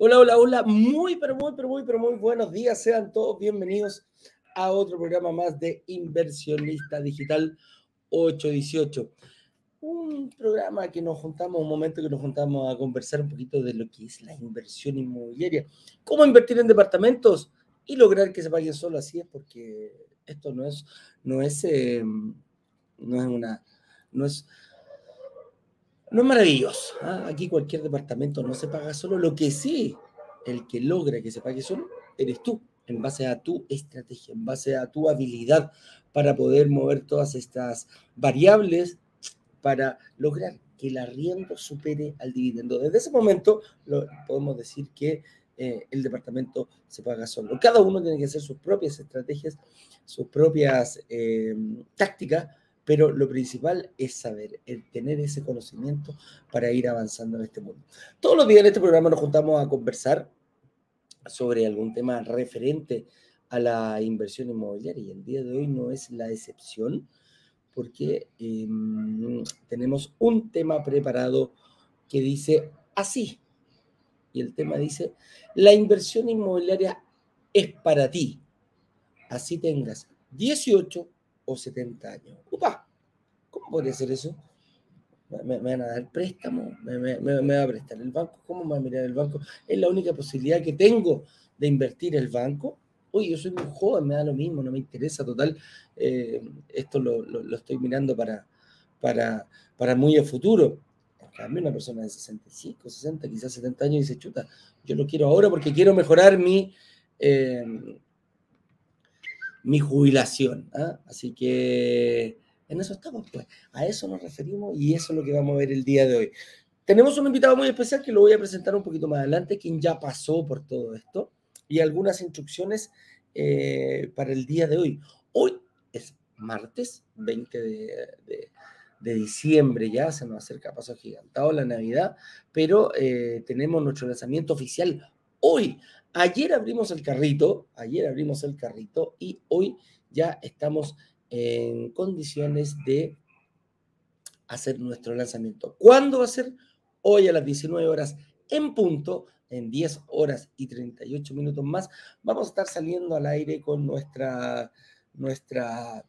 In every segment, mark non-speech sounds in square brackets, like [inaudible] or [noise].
Hola, hola, hola. Muy, pero muy, pero muy, pero muy buenos días. Sean todos bienvenidos a otro programa más de Inversionista Digital 818. Un programa que nos juntamos, un momento que nos juntamos a conversar un poquito de lo que es la inversión inmobiliaria. Cómo invertir en departamentos y lograr que se paguen solo. Así es, porque esto no es, no es, eh, no es una, no es no es maravilloso. ¿ah? Aquí cualquier departamento no se paga solo. Lo que sí, el que logra que se pague solo, eres tú, en base a tu estrategia, en base a tu habilidad para poder mover todas estas variables para lograr que el arriendo supere al dividendo. Desde ese momento lo, podemos decir que eh, el departamento se paga solo. Cada uno tiene que hacer sus propias estrategias, sus propias eh, tácticas pero lo principal es saber, el tener ese conocimiento para ir avanzando en este mundo. Todos los días en este programa nos juntamos a conversar sobre algún tema referente a la inversión inmobiliaria y el día de hoy no es la excepción porque em, tenemos un tema preparado que dice así. Y el tema dice, la inversión inmobiliaria es para ti. Así tengas 18 o 70 años. Upa, ¿cómo podría ser eso? ¿Me, van a dar préstamo? ¿Me, va a prestar el banco? ¿Cómo me va a mirar el banco? ¿Es la única posibilidad que tengo de invertir el banco? Uy, yo soy muy joven, me da lo mismo, no me interesa, total. Eh, esto lo, estoy mirando para, para, para muy a futuro. En cambio, una persona de 65, 60, quizás 70 años dice, chuta, yo lo quiero ahora porque quiero mejorar mi, eh, mi jubilación. ¿ah? Así que en eso estamos, pues. A eso nos referimos y eso es lo que vamos a ver el día de hoy. Tenemos un invitado muy especial que lo voy a presentar un poquito más adelante, quien ya pasó por todo esto y algunas instrucciones eh, para el día de hoy. Hoy es martes 20 de, diciembre, ya se nos acerca paso gigantado la Navidad, pero eh, tenemos nuestro lanzamiento oficial hoy. Ayer abrimos el carrito, ayer abrimos el carrito y hoy ya estamos en condiciones de hacer nuestro lanzamiento. ¿Cuándo va a ser? Hoy a las 19 horas en punto, en 10 horas y 38 minutos más, vamos a estar saliendo al aire con nuestra, nuestra,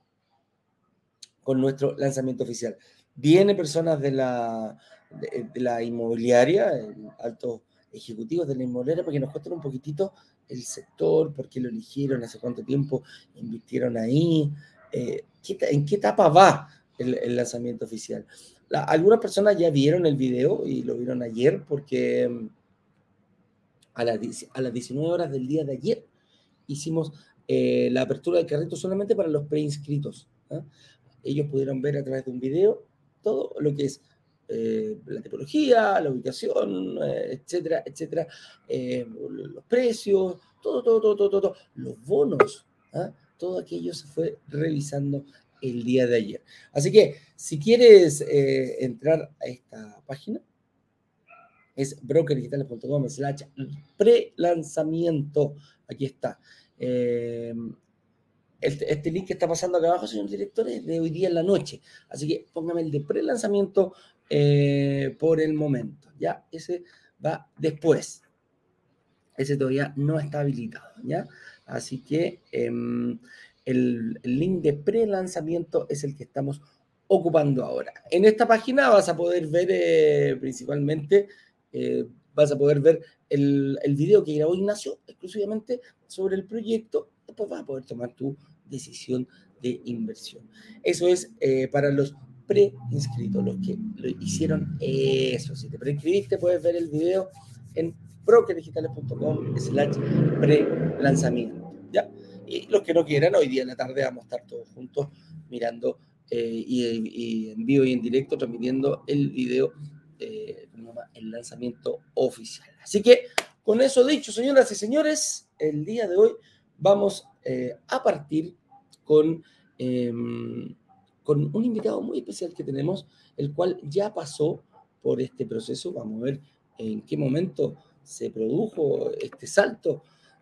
con nuestro lanzamiento oficial. Viene personas de la, de, la inmobiliaria, altos ejecutivos de la inmobiliaria, para que nos cuenten un poquitito el sector, por qué lo eligieron, hace cuánto tiempo invirtieron ahí, eh, en qué etapa va el, lanzamiento oficial. algunas personas ya vieron el video y lo vieron ayer porque mm, a, a las 19 horas del día de ayer hicimos eh, la apertura del carrito solamente para los preinscritos. ¿ah? Ellos pudieron ver a través de un video todo lo que es eh, la tipología, la ubicación, etcétera, etcétera, los precios, todo, todo, todo, todo, todo, los bonos. Todo aquello se fue revisando el día de ayer. Así que si quieres eh, entrar a esta página, es brokerdigitales.com slash pre-lanzamiento. Aquí está. Eh, este, este, link que está pasando acá abajo, señor director, es de hoy día en la noche. Así que póngame el de pre-lanzamiento eh, por el momento. Ya, ese va después. Ese todavía no está habilitado. ¿ya? Así que em, el, link de pre-lanzamiento es el que estamos ocupando ahora. En esta página vas a poder ver eh, principalmente, eh, vas a poder ver el, video que grabó Ignacio exclusivamente sobre el proyecto. Después vas a poder tomar tu decisión de inversión. Eso es eh, para los pre-inscritos, los que hicieron eso. Si te preinscribiste, puedes ver el video en brokerdigitales.com slash pre-lanzamiento. Y los que no quieran, hoy día en la tarde vamos a estar todos juntos mirando eh, y, en vivo y en directo transmitiendo el video, eh, el lanzamiento oficial. Así que con eso dicho, señoras y señores, el día de hoy vamos eh, a partir con em, con un invitado muy especial que tenemos, el cual ya pasó por este proceso. Vamos a ver en qué momento se produjo este salto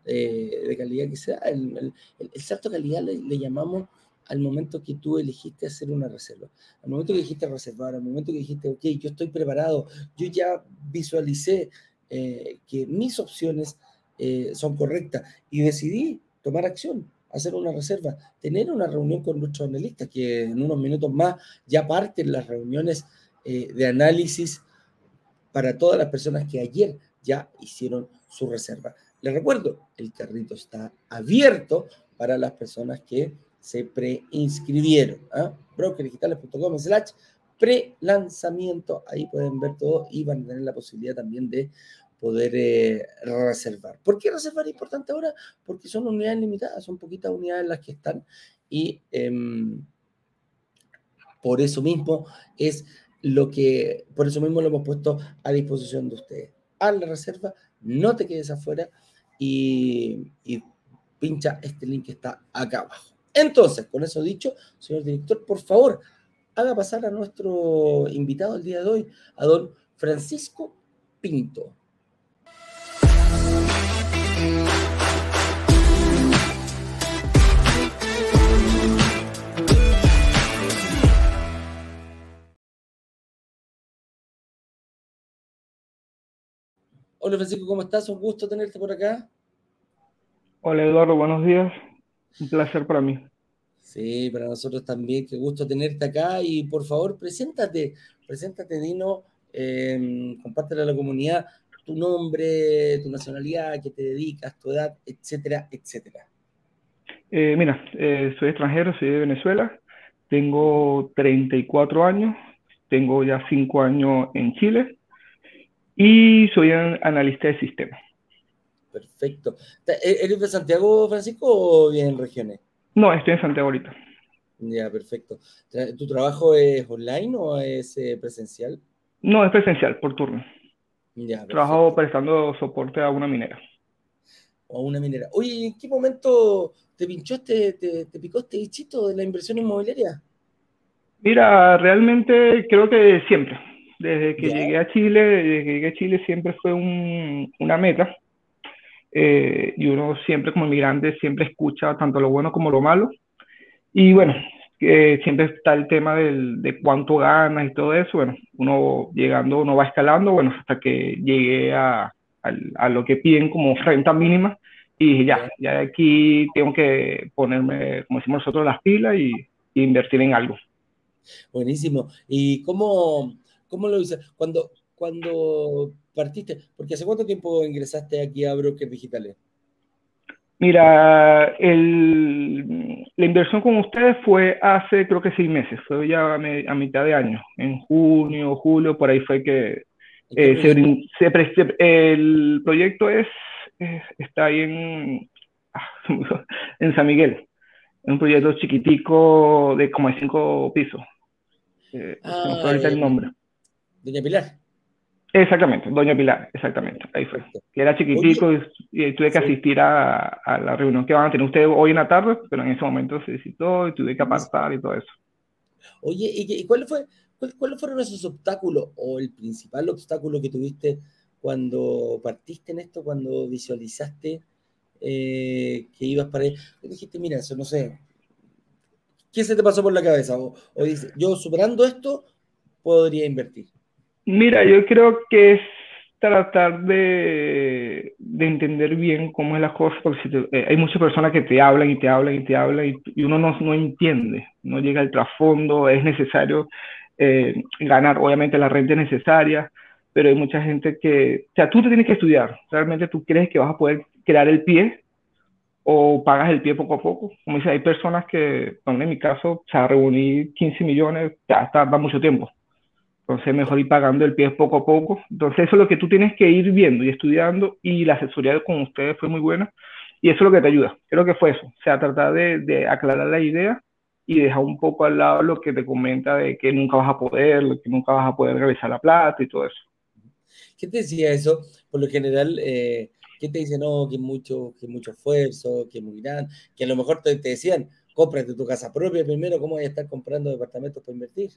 eh, de calidad que sea. El, salto de calidad le, llamamos al momento que tú elegiste hacer una reserva, al momento que dijiste reservar, al momento que dijiste, ok, yo estoy preparado, yo ya visualicé eh, que mis opciones eh, son correctas y decidí tomar acción, hacer una reserva, tener una reunión con nuestros analistas, que en unos minutos más ya parten las reuniones de análisis para todas las personas que ayer ya hicieron su reserva. Recuerdo, el carrito está abierto para las personas que se preinscribieron. ¿ah? brokerdigitales.com slash pre-lanzamiento. Ahí pueden ver todo y van a tener la posibilidad también de poder eh, reservar. ¿Por qué reservar es importante ahora? Porque son unidades limitadas, son poquitas unidades las que están y em, por eso mismo es lo que, por eso mismo lo hemos puesto a disposición de ustedes. Haz la reserva, no te quedes afuera y, pincha este link que está acá abajo. Entonces, con eso dicho, señor director, por favor, haga pasar a nuestro invitado el día de hoy, a don Francisco Pinto. Hola Francisco, ¿cómo estás? Un gusto tenerte por acá. Hola Eduardo, buenos días. Un placer para mí. Sí, para nosotros también, qué gusto tenerte acá y por favor, preséntate, preséntate Dino, eh, compártelo a la comunidad tu nombre, tu nacionalidad, qué te dedicas, tu edad, etcétera, etcétera. Eh, mira, eh, soy extranjero, soy de Venezuela, tengo 34 años, tengo ya 5 años en Chile y soy analista de sistemas. Perfecto. E-, ¿Eres de Santiago, Francisco, o bien en regiones? No, estoy en Santiago ahorita. Ya, perfecto. ¿Tu trabajo es online o es eh, presencial? No, es presencial, por turno. Ya, Trabajo prestando soporte a una minera. O a una minera. Oye, ¿en qué momento te pinchó este, te, te picó este bichito de la inversión inmobiliaria? Mira, realmente creo que siempre. Desde que llegué a Chile, desde que llegué a Chile siempre fue un, una meta. Eh, y uno siempre como inmigrante siempre escucha tanto lo bueno como lo malo. Y bueno, siempre está el tema del, de cuánto ganas y todo eso. Bueno, uno llegando, uno va escalando, bueno, hasta que llegué a, a, lo que piden como renta mínima. Y dije, ya, ya aquí tengo que ponerme, como decimos nosotros, las pilas y, y invertir en algo. Buenísimo. ¿Y cómo, ¿Cómo lo dices? Cuando, cuando partiste, porque ¿hace cuánto tiempo ingresaste aquí a Brokers Digitales? Mira, el, la inversión con ustedes fue hace creo que seis meses, fue ya a, mitad de año, en junio, julio, por ahí fue que eh, se, el proyecto es, está ahí en, ah, [laughs] en San Miguel, un proyecto chiquitico de como de cinco pisos. Eh, ah, el nombre. Doña Pilar. Exactamente, Doña Pilar, exactamente, ahí fue. Que era chiquitico y, tuve que asistir a, la reunión que van a tener ustedes hoy en la tarde, pero en ese momento se visitó y tuve que apartar y todo eso. Oye, ¿y, cuál fue, cuáles fueron esos obstáculos o el principal obstáculo que tuviste cuando partiste en esto, cuando visualizaste eh, que ibas para ahí? Dijiste, mira, eso no sé, ¿qué se te pasó por la cabeza? O, o dices, yo superando esto, podría invertir. Mira, yo creo que es tratar de, entender bien cómo es la cosa, porque eh, hay muchas personas que te hablan y te hablan y te hablan y, uno no, no, entiende, no llega al trasfondo, es necesario eh, ganar, obviamente la renta es necesaria, pero hay mucha gente que, o sea, tú te tienes que estudiar, realmente tú crees que vas a poder crear el pie o pagas el pie poco a poco. Como dice, hay personas que, en mi caso, sea, reuní 15 millones, ya tarda mucho tiempo entonces, mejor ir pagando el pie poco a poco. Entonces, eso es lo que tú tienes que ir viendo y estudiando. Y la asesoría con ustedes fue muy buena. Y eso es lo que te ayuda. Creo que fue eso. O sea, tratar de, aclarar la idea y dejar un poco al lado lo que te comenta de que nunca vas a poder, que nunca vas a poder realizar la plata y todo eso. ¿Qué te decía eso? Por lo general, eh, ¿qué te dice? No, que mucho, que mucho esfuerzo, que muy grande, que a lo mejor te, te decían, compras de tu casa propia primero, ¿cómo vas a estar comprando departamentos para invertir?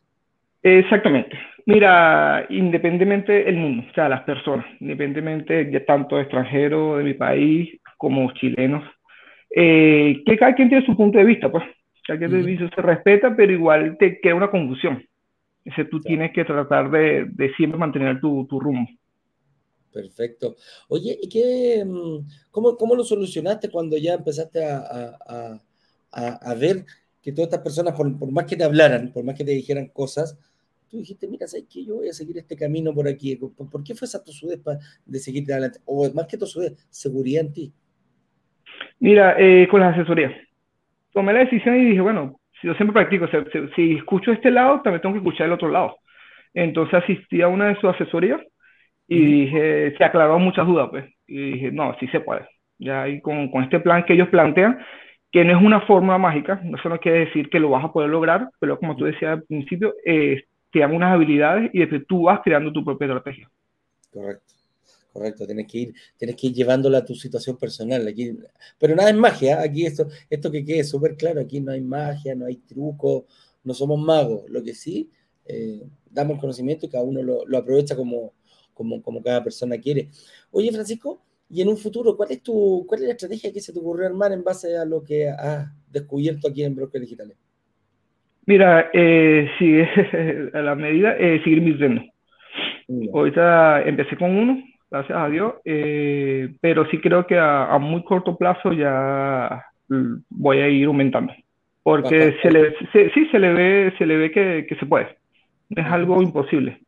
Exactamente. Mira, independientemente el mundo, o sea, las personas, independientemente de tanto extranjeros de mi país como chilenos, eh, que cada quien tiene su punto de vista, pues. Cada quien se respeta, pero igual te queda una confusión. Ese tú tienes que tratar de, de siempre mantener tu, tu, rumbo. Perfecto. Oye, ¿y qué, mm, cómo, cómo lo solucionaste cuando ya empezaste a, a, a, a ver que todas estas personas, por, por, más que te hablaran, por más que te dijeran cosas, tú dijiste, mira, ¿sabes qué? Yo voy a seguir este camino por aquí. ¿Por, qué fue esa tosudez de seguir adelante? O más que tosudez, seguridad en ti. Mira, eh, con la asesoría. Tomé la decisión y dije, bueno, si yo siempre practico, si, escucho este lado, también tengo que escuchar el otro lado. Entonces asistí a una de sus asesorías y dije, se aclaró muchas dudas, pues. Y dije, no, sí se puede. Ya ahí con, con este plan que ellos plantean, que no es una fórmula mágica, eso no quiere decir que lo vas a poder lograr, pero como tú decías al principio, eh, te dan unas habilidades y después tú vas creando tu propia estrategia. Correcto, correcto. Tienes que ir, tienes que ir llevándola a tu situación personal. Aquí, pero nada es magia. Aquí esto, esto que quede súper claro, aquí no hay magia, no hay truco, no somos magos. Lo que sí, eh, damos el conocimiento y cada uno lo, lo aprovecha como, como, como cada persona quiere. Oye, Francisco, y en un futuro, ¿cuál es, tu, cuál es la estrategia que se te ocurrió armar en base a lo que has descubierto aquí en Brokers Digitales? Mira, eh, sí, [laughs] a la medida, eh, seguir mis ritmos. Ahorita empecé con uno, gracias a Dios, eh, pero sí creo que a, muy corto plazo ya voy a ir aumentando. Porque se le, sí, se le ve, se le ve que, que se puede. Es algo imposible.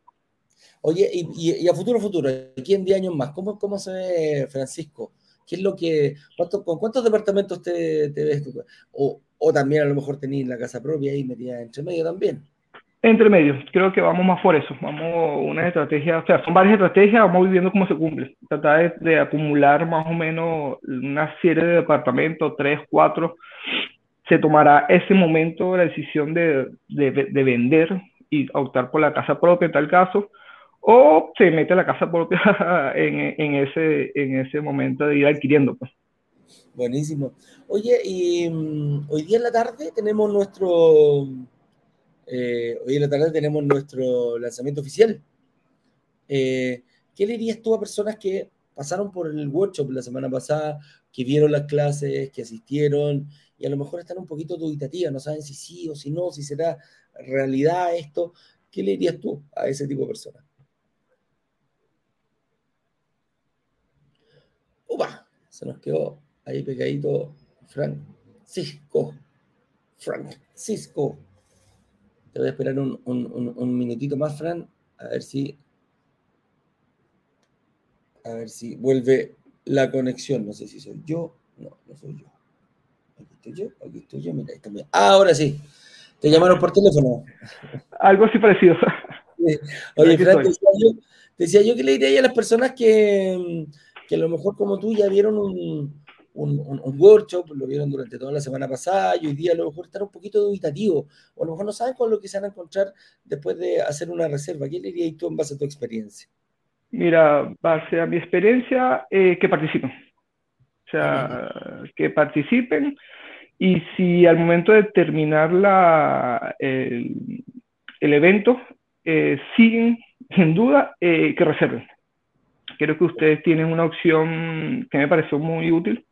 Oye, y, a futuro, futuro, aquí en 10 años más, ¿cómo, cómo se ve Francisco? ¿Qué es lo que, con cuántos departamentos te, te ves tú? O, o también a lo mejor tenéis la casa propia ahí metida entre medio también. Entre medio, creo que vamos más por eso. Vamos una estrategia, o sea, son varias estrategias, vamos viviendo cómo se cumple. Tratar de, acumular más o menos una serie de departamentos, tres, cuatro. Se tomará ese momento la decisión de, de, de vender y optar por la casa propia en tal caso, o se mete la casa propia [laughs] en, en, ese, en ese momento de ir adquiriendo. Pues. Buenísimo. Oye, y mm, hoy día en la tarde tenemos nuestro, eh, hoy en la tarde tenemos nuestro lanzamiento oficial. Eh, ¿Qué le dirías tú a personas que pasaron por el workshop la semana pasada, que vieron las clases, que asistieron y a lo mejor están un poquito dubitativas, no saben si sí o si no, si será realidad esto? ¿Qué le dirías tú a ese tipo de personas? Upa, se nos quedó ahí pegadito Francisco. Francisco. Te voy a esperar un, un, un, minutito más, Fran, a ver si. A ver si vuelve la conexión. No sé si soy yo. No, no soy yo. Aquí estoy yo, aquí estoy yo. Mira, ahí también. Ah, ahora sí. Te llamaron por teléfono. Algo así parecido. Oye, Fran, te decía, yo, te decía, yo, que le diría a las personas que, que a lo mejor como tú ya vieron un, un, un, workshop, lo vieron durante toda la semana pasada y hoy día a lo mejor están un poquito dubitativos o a lo mejor no saben con lo que se van a encontrar después de hacer una reserva. ¿Qué le dirías tú en base a tu experiencia? Mira, base a mi experiencia, eh, que participen. O sea, que participen y si al momento de terminar la, el, el evento eh, siguen sin duda, eh, que reserven. Creo que ustedes tienen una opción que me pareció muy útil,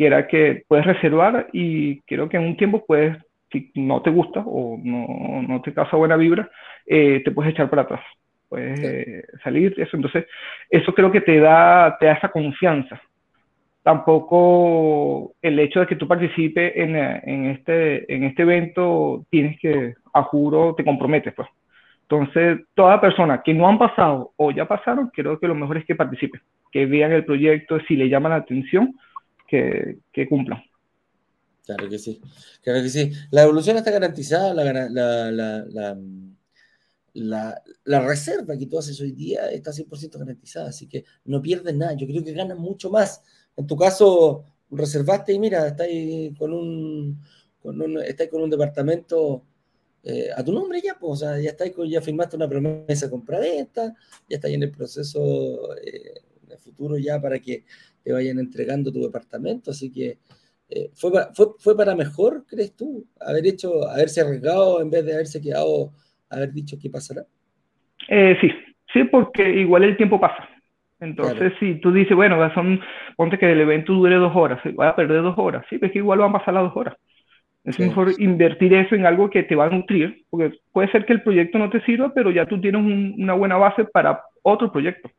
que era que puedes reservar y creo que en un tiempo puedes, si no te gusta o no, no te causa buena vibra, eh, te puedes echar para atrás, puedes eh, salir, eso. Entonces, eso creo que te da, te da esa confianza. Tampoco el hecho de que tú participes en, en, este, en este evento tienes que, a juro, te comprometes, pues. Entonces, toda persona que no han pasado o ya pasaron, creo que lo mejor es que participen, que vean el proyecto, si le llama la atención, que, que cumplan. Claro que sí, claro que sí. La evolución está garantizada, la, la, la, la, reserva que tú haces hoy día está 100% garantizada, así que no pierdes nada. Yo creo que ganas mucho más. En tu caso, reservaste y mira, estáis con un, con un, estáis con un departamento eh, a tu nombre ya, pues, o sea, ya ya firmaste una promesa compra-venta, ya estáis en el proceso eh, en el futuro ya para que te vayan entregando tu departamento, así que eh, ¿fue, fue, ¿fue, para mejor, crees tú, haber hecho, haberse arriesgado en vez de haberse quedado, haber dicho qué pasará? Eh, sí, sí, porque igual el tiempo pasa. Entonces, si tú dices, bueno, son, ponte que el evento dure dos horas, voy a perder dos horas, sí, pues que igual van a pasar las dos horas. Es mejor invertir eso en algo que te va a nutrir, porque puede ser que el proyecto no te sirva, pero ya tú tienes una buena base para otro proyecto.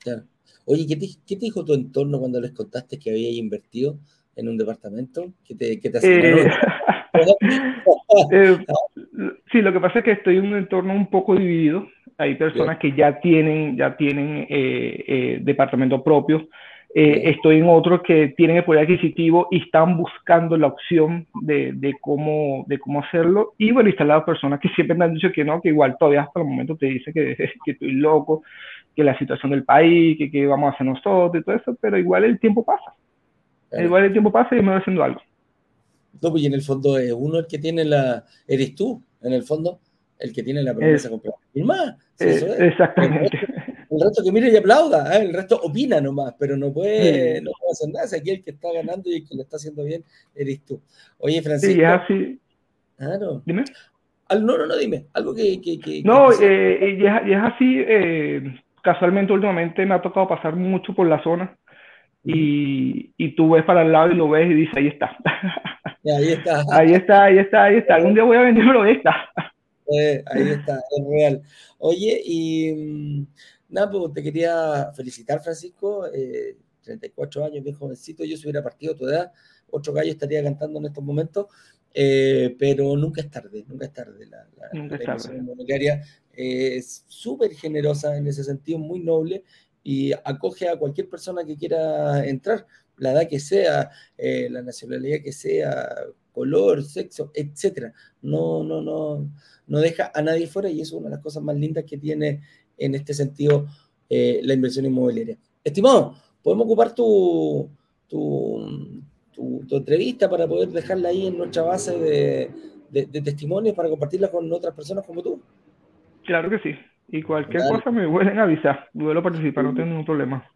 Claro. Oye, ¿qué te, ¿qué te, dijo tu entorno cuando les contaste que había invertido en un departamento? ¿Qué te, qué te eh, [laughs] eh, sí, lo que pasa es que estoy en un entorno un poco dividido. Hay personas que ya tienen, ya tienen eh, eh departamento propio. Eh, estoy en otros que tienen el poder adquisitivo y están buscando la opción de, de, cómo, de cómo hacerlo. Y bueno, están las personas que siempre me han dicho que no, que igual todavía hasta el momento te dice que, [laughs] que estoy loco, que la situación del país, que, que vamos a hacer nosotros y todo eso, pero igual el tiempo pasa. Igual el tiempo pasa y me voy haciendo algo. No, pues y en el fondo es uno el que tiene la. Eres tú, en el fondo, el que tiene la promesa comprada. más. Exactamente. El resto, que mire y aplauda, ¿eh? el resto opina nomás, pero no puede, no puede hacer nada. aquí el que está ganando y el que lo está haciendo bien eres tú. Oye, Francisco. Sí, es así. Claro. Dime. No, no, no, dime. Algo que. que, no, eh, y, es, así. Eh, casualmente, últimamente me ha tocado pasar mucho por la zona y, y, tú ves para el lado y lo ves y dices, ahí está. [laughs] ahí está. ahí está, ahí está, ahí está. Algún día voy a venderlo, ahí está. Eh, ahí está, es real. Oye, y mm, nada, pues te quería felicitar, Francisco. 34 eh, años, bien jovencito. Yo si hubiera partido tu edad, otro gallo estaría cantando en estos momentos. Eh, pero nunca es tarde, nunca es tarde. La, la, nunca tarde. inmobiliaria es súper generosa en ese sentido, muy noble y acoge a cualquier persona que quiera entrar, la edad que sea, eh, la nacionalidad que sea, color, sexo, etcétera. No, no, no, no deja a nadie fuera y eso es una de las cosas más lindas que tiene en este sentido eh, la inversión inmobiliaria. Estimado, podemos ocupar tu, tu, tu, entrevista para poder dejarla ahí en nuestra base de, de testimonios para compartirla con otras personas como tú. Claro que sí. Y cualquier cosa me vuelven a avisar. Vuelvo a participar, no tengo ningún problema.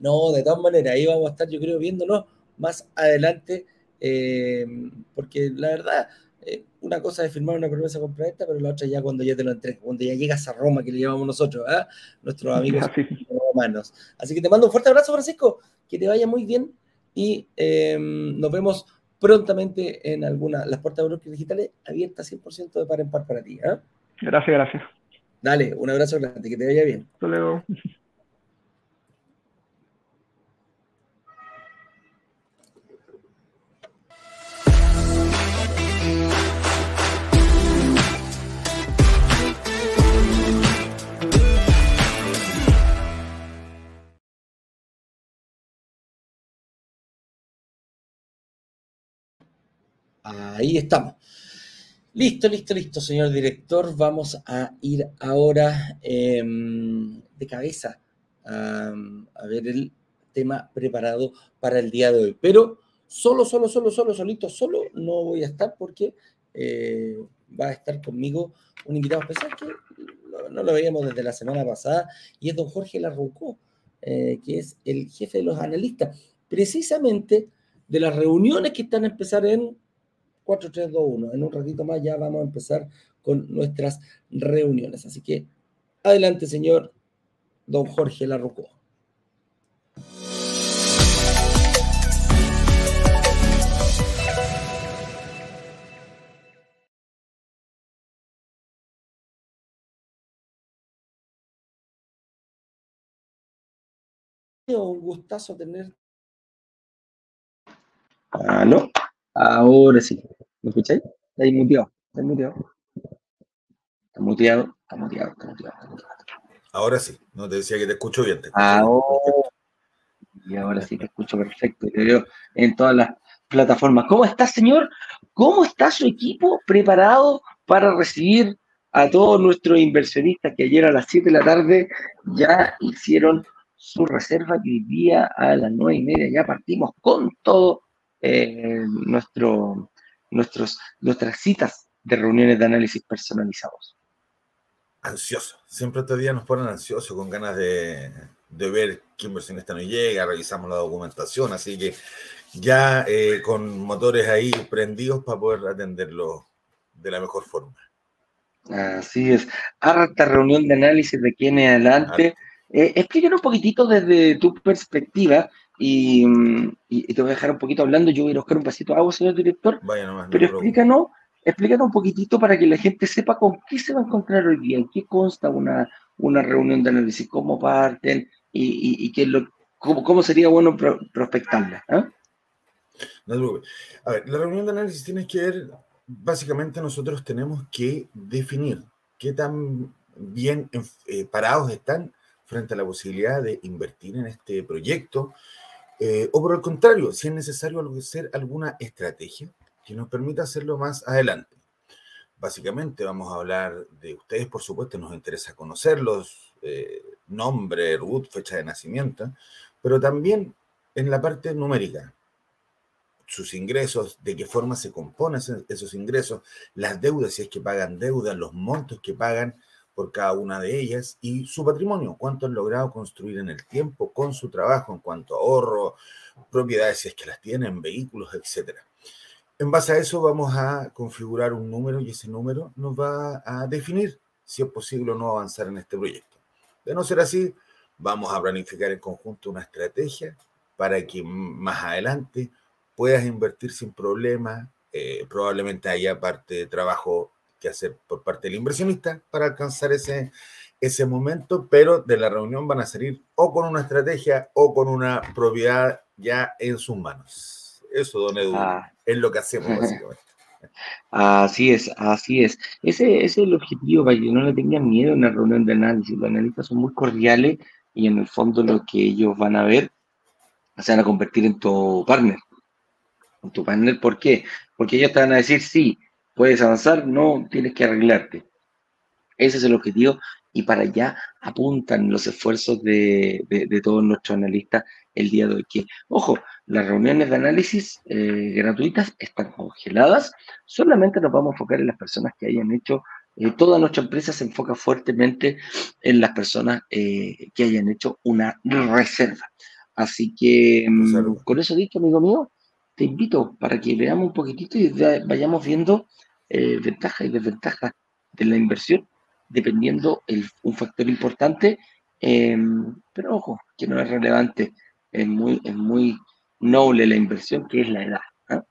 No, de todas maneras, ahí vamos a estar, yo creo, viéndonos más adelante, eh, porque la verdad, eh, una cosa es firmar una promesa esta, pero la otra ya cuando ya te lo entregas, cuando ya llegas a Roma, que le llamamos nosotros, ¿eh? nuestros [laughs] amigos romanos. Así que te mando un fuerte abrazo, Francisco, que te vaya muy bien y eh, nos vemos prontamente en alguna, las puertas de Brokers Digitales abiertas 100% de par en par para ti. Gracias, gracias. Dale, un abrazo grande, que te vaya bien. Hasta luego. Ahí estamos. Listo, listo, listo, señor director. Vamos a ir ahora em, de cabeza a, ver el tema preparado para el día de hoy. Pero solo, solo, solo, solo, solito, solo no voy a estar porque eh, va a estar conmigo un invitado especial que no, lo veíamos desde la semana pasada y es don Jorge Larroucó, eh, que es el jefe de los analistas, precisamente de las reuniones que están a empezar en 4, 3, 2, 1. En un ratito más ya vamos a empezar con nuestras reuniones. Así que adelante, señor don Jorge Larrocó. Un gustazo tener. ¿Aló? Ahora sí. ¿Me escucháis? Está ahí muteado. Está muteado. Está muteado, está muteado, está muteado, Ahora sí. No te decía que te escucho bien. Te ahora, y ahora sí te escucho perfecto. Te veo en todas las plataformas. ¿Cómo está, señor? ¿Cómo está su equipo preparado para recibir a todos nuestros inversionistas que ayer a las 7 de la tarde ya hicieron su reserva que hoy día a las 9 y media ya partimos con todo eh, nuestro, nuestros, nuestras citas de reuniones de análisis personalizados. Ansioso. Siempre estos días nos ponen ansiosos, con ganas de, de ver qué inversionista nos llega, revisamos la documentación, así que ya eh, con motores ahí prendidos para poder atenderlo de la mejor forma. Así es. Harta reunión de análisis de quién es adelante. Eh, explícanos un poquitito desde tu perspectiva y, te voy a dejar un poquito hablando. Yo voy a ir a buscar un pasito de agua, señor director. Vaya nomás, pero explícanos, explícanos un poquitito para que la gente sepa con qué se va a encontrar hoy día, en qué consta una, una reunión de análisis, cómo parten y, y, qué lo, cómo, sería bueno prospectarla. ¿ah? No A ver, la reunión de análisis tiene que ver, básicamente nosotros tenemos que definir qué tan bien eh, parados están frente a la posibilidad de invertir en este proyecto, eh, o por el contrario, si es necesario hacer alguna estrategia que nos permita hacerlo más adelante. Básicamente vamos a hablar de ustedes, por supuesto, nos interesa conocerlos, eh, nombre, root, fecha de nacimiento, pero también en la parte numérica, sus ingresos, de qué forma se componen esos ingresos, las deudas, si es que pagan deudas, los montos que pagan por cada una de ellas y su patrimonio, cuánto han logrado construir en el tiempo con su trabajo en cuanto a ahorro, propiedades si es que las tienen, vehículos, etc. En base a eso vamos a configurar un número y ese número nos va a definir si es posible o no avanzar en este proyecto. De no ser así, vamos a planificar en conjunto una estrategia para que más adelante puedas invertir sin problema. Eh, probablemente haya parte de trabajo que hacer por parte del inversionista para alcanzar ese, ese momento, pero de la reunión van a salir o con una estrategia o con una propiedad ya en sus manos. Eso, don Edu, ah. es lo que hacemos [laughs] básicamente. Así es, así es. Ese, es el objetivo, para que no le tengan miedo en una reunión de análisis. Los analistas son muy cordiales y en el fondo lo que ellos van a ver se van a convertir en tu partner. En tu partner, ¿por qué? Porque ellos te van a decir, sí, puedes avanzar, no tienes que arreglarte. Ese es el objetivo y para allá apuntan los esfuerzos de, todos nuestros analistas el día de hoy. Que, ojo, las reuniones de análisis eh, gratuitas están congeladas, solamente nos vamos a enfocar en las personas que hayan hecho, eh, toda nuestra empresa se enfoca fuertemente en las personas eh, que hayan hecho una reserva. Así que, mm, con eso dicho, amigo mío, te invito para que veamos un poquitito y vayamos viendo eh, ventajas y desventajas de la inversión, dependiendo el, un factor importante, em, pero ojo, que no es relevante, es muy, es muy noble la inversión, que es la edad. ¿ah?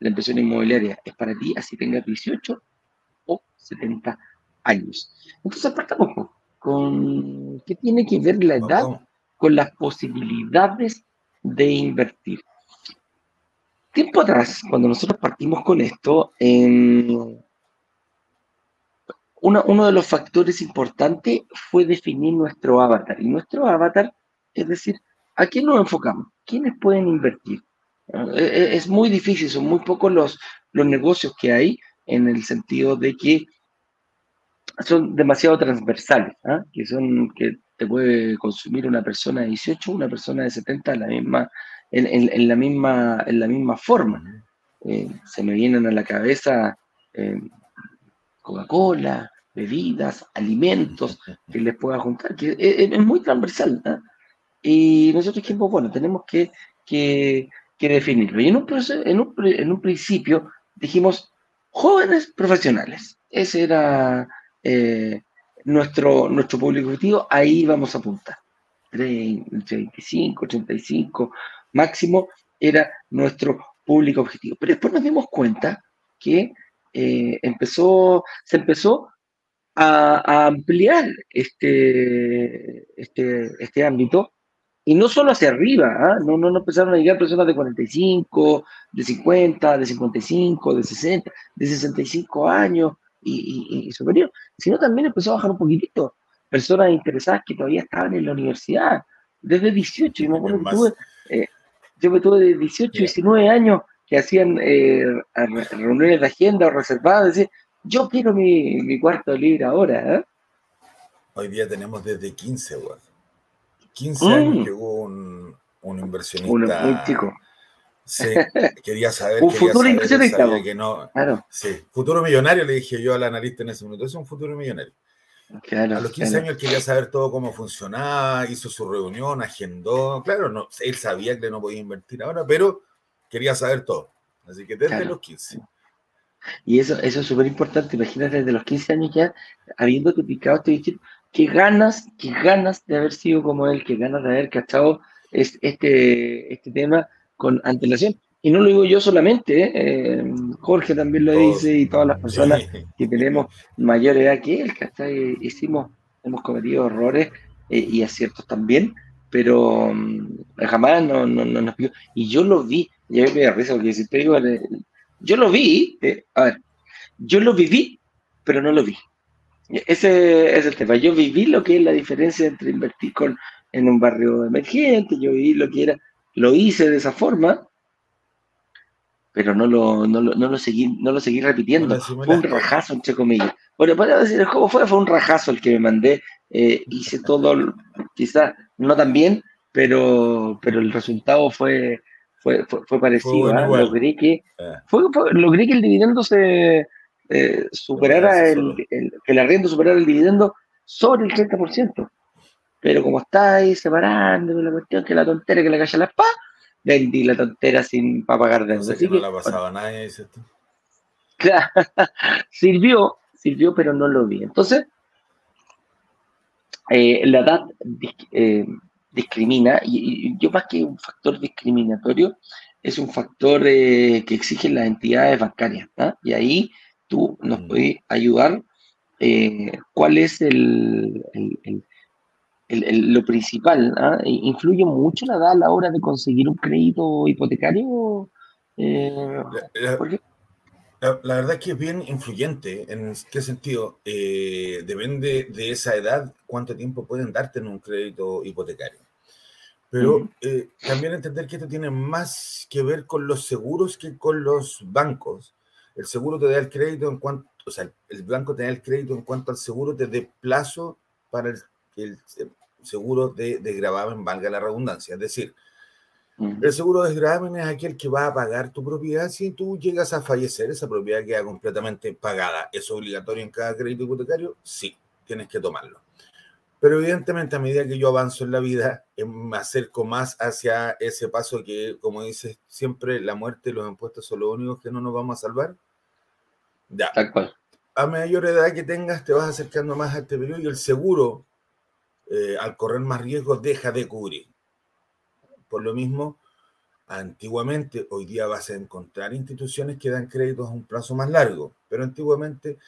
La inversión inmobiliaria es para ti, así tengas 18 o 70 años. Entonces, partamos con qué tiene que ver la edad con las posibilidades de invertir. Tiempo atrás, cuando nosotros partimos con esto, uno de los factores importantes fue definir nuestro avatar. Y nuestro avatar, es decir, ¿a quién nos enfocamos? ¿Quiénes pueden invertir? E, e, es muy difícil, son muy pocos los, los negocios que hay en el sentido de que son demasiado transversales, ¿ah? que son que te puede consumir una persona de 18, una persona de 70 la misma en, la, misma, en la misma forma. Eh, se me vienen a la cabeza eh, Coca-Cola, bebidas, alimentos que les pueda juntar, que es, muy transversal. Y nosotros, bueno, tenemos que, que, definirlo. Y en un, en, un, en un principio dijimos jóvenes profesionales. Ese era eh, nuestro, nuestro público objetivo, ahí vamos a apuntar. 35, 85, máximo era nuestro público objetivo. Pero después nos dimos cuenta que eh, empezó, se empezó a, ampliar este, este, este ámbito y no solo hacia arriba, ¿ah? no, no, no empezaron a llegar personas de 45, de 50, de 55, de 60, de 65 años y, y, superior, sino también empezó a bajar un poquitito personas interesadas que todavía estaban en la universidad, desde 18, y me acuerdo que tuve, eh, yo me tuve de 18, 19 años que hacían eh, reuniones de agenda o reservadas, decir, yo quiero mi, mi cuarto libre ahora. ¿eh? Hoy día tenemos desde 15, 15 años mm. llegó un, un inversionista. muy chico. Sí, [laughs] quería saber. un futuro inversionista. Que no, claro. Sí, futuro millonario, le dije yo al analista en ese momento. Es un futuro millonario. A los 15 años quería saber todo cómo funcionaba, hizo su reunión, agendó. Claro, no, él sabía que no podía invertir ahora, pero quería saber todo. Así que desde los 15. Y eso, eso es súper importante. Imagínate desde los 15 años ya, habiéndote picado este bichito, qué ganas, qué ganas de haber sido como él, qué ganas de haber cachado este, este tema con antelación. Y no lo digo yo solamente, ¿eh? Jorge también lo dice y todas las personas que tenemos mayor edad que él, ¿cachai? Hicimos, hemos cometido errores eh, y aciertos también, pero mm, jamás no, no, no, nos pidió. Y yo lo vi, y a mí me da risa porque si te digo, eh, yo lo vi, a ver, yo lo viví, pero no lo vi. Ese es el tema. Yo viví lo que es la diferencia entre invertir con, en un barrio emergente, yo viví lo que era, lo hice de esa forma, pero no lo, no lo, no lo, seguí, no lo seguí repitiendo. Fue un rajazo, entre comillas. Bueno, podría decir, juego fue, fue un rajazo el que me mandé. Eh, hice todo, quizás no tan bien, pero, pero el resultado fue, fue, fue, parecido. ¿ah? logré, que, ah. fue, logré que el dividendo se eh, superara, el, el, que el arriendo superara el dividendo sobre el 30%. Pero como está ahí separando la cuestión, que la tontera que le calla la espada, vendí la tontera sin para pagar. No, no la pasaba nadie, dices [laughs] tú. sirvió, sirvió, pero no lo vi. Entonces, eh, la edad eh, discrimina, y, yo más que un factor discriminatorio, es un factor eh, que exigen las entidades bancarias. Y ahí tú nos mm. puedes ayudar cuál es el, lo principal, ¿ah? ¿influye mucho la edad a la hora de conseguir un crédito hipotecario? Eh, la, verdad es que es bien influyente. ¿En qué sentido? Eh, depende de esa edad cuánto tiempo pueden darte en un crédito hipotecario. Pero eh, también entender que esto tiene más que ver con los seguros que con los bancos. El seguro te da el crédito en cuanto, o sea, el banco te da el crédito en cuanto al seguro te dé plazo para el el seguro de, gravamen, valga la redundancia. Es decir, el seguro de gravamen es aquel que va a pagar tu propiedad si tú llegas a fallecer, esa propiedad queda completamente pagada. ¿Es obligatorio en cada crédito hipotecario? Sí, tienes que tomarlo. Pero evidentemente a medida que yo avanzo en la vida, eh, me acerco más hacia ese paso que, como dices siempre, la muerte y los impuestos son los únicos que no nos vamos a salvar. Ya. Tal cual. A mayor edad que tengas, te vas acercando más a este periodo y el seguro eh, al correr más riesgo deja de cubrir. Por lo mismo, antiguamente, hoy día vas a encontrar instituciones que dan créditos a un plazo más largo, pero antiguamente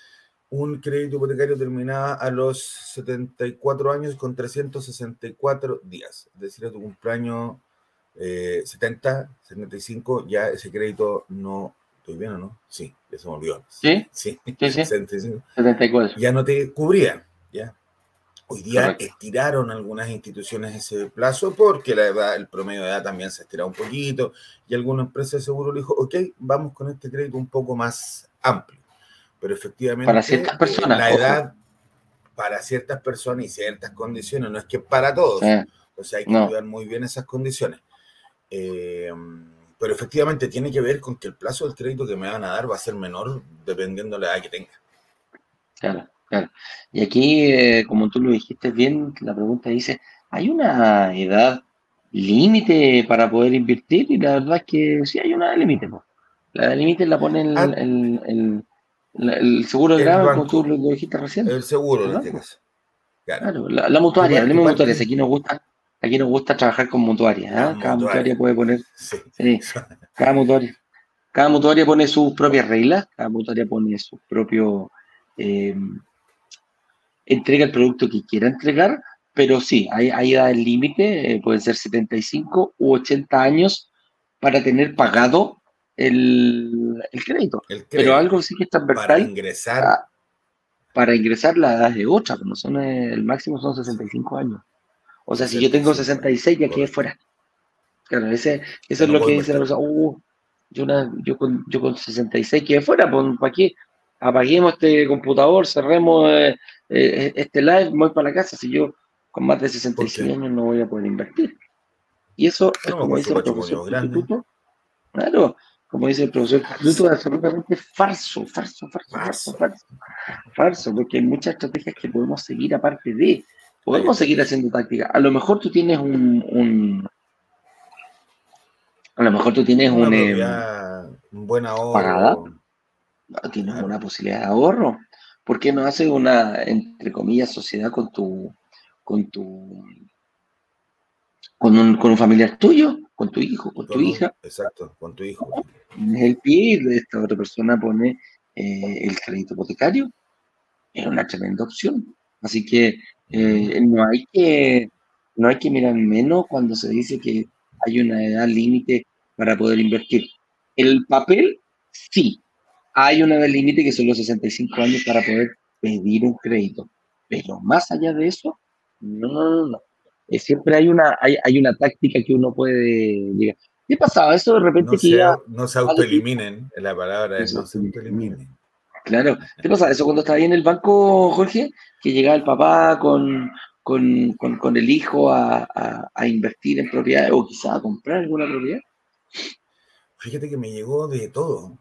un crédito hipotecario terminaba a los 74 años con 364 días, es decir, a tu cumpleaños 70, eh, 75, ya ese crédito no, ¿estoy bien o no? Sí, ya se me olvidó. ¿Sí? Sí, sí, 74. [laughs] Ya no te cubría, ¿ya? Hoy día estiraron algunas instituciones ese plazo porque la edad, el promedio de edad también se ha estirado un poquito y alguna empresa de seguro le dijo, ok, vamos con este crédito un poco más amplio. Pero efectivamente, para ciertas personas, la edad para ciertas personas y ciertas condiciones, no es que para todos. o sea, hay que cuidar muy bien esas condiciones. Eh, pero efectivamente tiene que ver con que el plazo del crédito que me van a dar va a ser menor dependiendo de la edad que tenga. Claro. Claro. Y aquí, eh, como tú lo dijiste bien, la pregunta dice, ¿hay una edad límite para poder invertir? Y la verdad es que sí hay una edad límite. La edad límite la pone el, ah. el, seguro de grado, como tú lo, dijiste recién. El seguro, en este caso. Claro, la, mutuaria, hablemos mutuarias. Aquí nos gusta, aquí nos gusta trabajar con mutuarias. ¿ah? Cada mutuaria puede poner. Sí. cada mutuaria. Cada mutuaria pone sus propias reglas, cada mutuaria pone sus propios eh, entrega el producto que quiera entregar, pero sí, hay, hay edad límite, eh, pueden ser 75 u 80 años para tener pagado el, crédito. Pero algo sí que está Para ingresar. para ingresar la edad de otra, como son eh, el máximo son 65 años. O sea, si yo tengo 66, ya quedé fuera. Claro, ese, eso es lo que dice la persona. Uh, yo, yo, con, yo con 66 quedé fuera, pues, ¿para qué? Apaguemos este computador, cerremos eh, eh, este live, voy para la casa, si yo con más de 66 años no voy a poder invertir. Y eso es como dice el profesor Claro, como dice el profesor Pluto, es absolutamente falso, falso, falso, falso, falso, falso, porque hay muchas estrategias que podemos seguir aparte de, podemos seguir haciendo táctica. A lo mejor tú tienes un, un a lo mejor tú tienes un, eh, un buen ahorro. ¿Pagada? Tienes una posibilidad de ahorro. ¿Por qué no haces una, entre comillas, sociedad con tu, con tu, con un, con un familiar tuyo, con tu hijo, con tu hija? Exacto, con tu hijo. El pie y esta otra persona pone eh, el crédito hipotecario. Es una tremenda opción. Así que eh, no hay que no hay que mirar menos cuando se dice que hay una edad límite para poder invertir. El papel, sí, hay una edad límite que son los 65 años para poder pedir un crédito. Pero más allá de eso, no, no, no. Eh, siempre hay una, hay, hay, una táctica que uno puede llegar. ¿Qué pasaba? Eso de repente no que No se autoeliminen, la palabra es no se autoeliminen. Claro. ¿Qué pasa? Eso cuando estaba ahí en el banco, Jorge, que llegaba el papá con, con, con, con el hijo a, a, a, invertir en propiedades o quizá a comprar alguna propiedad. Fíjate que me llegó de todo.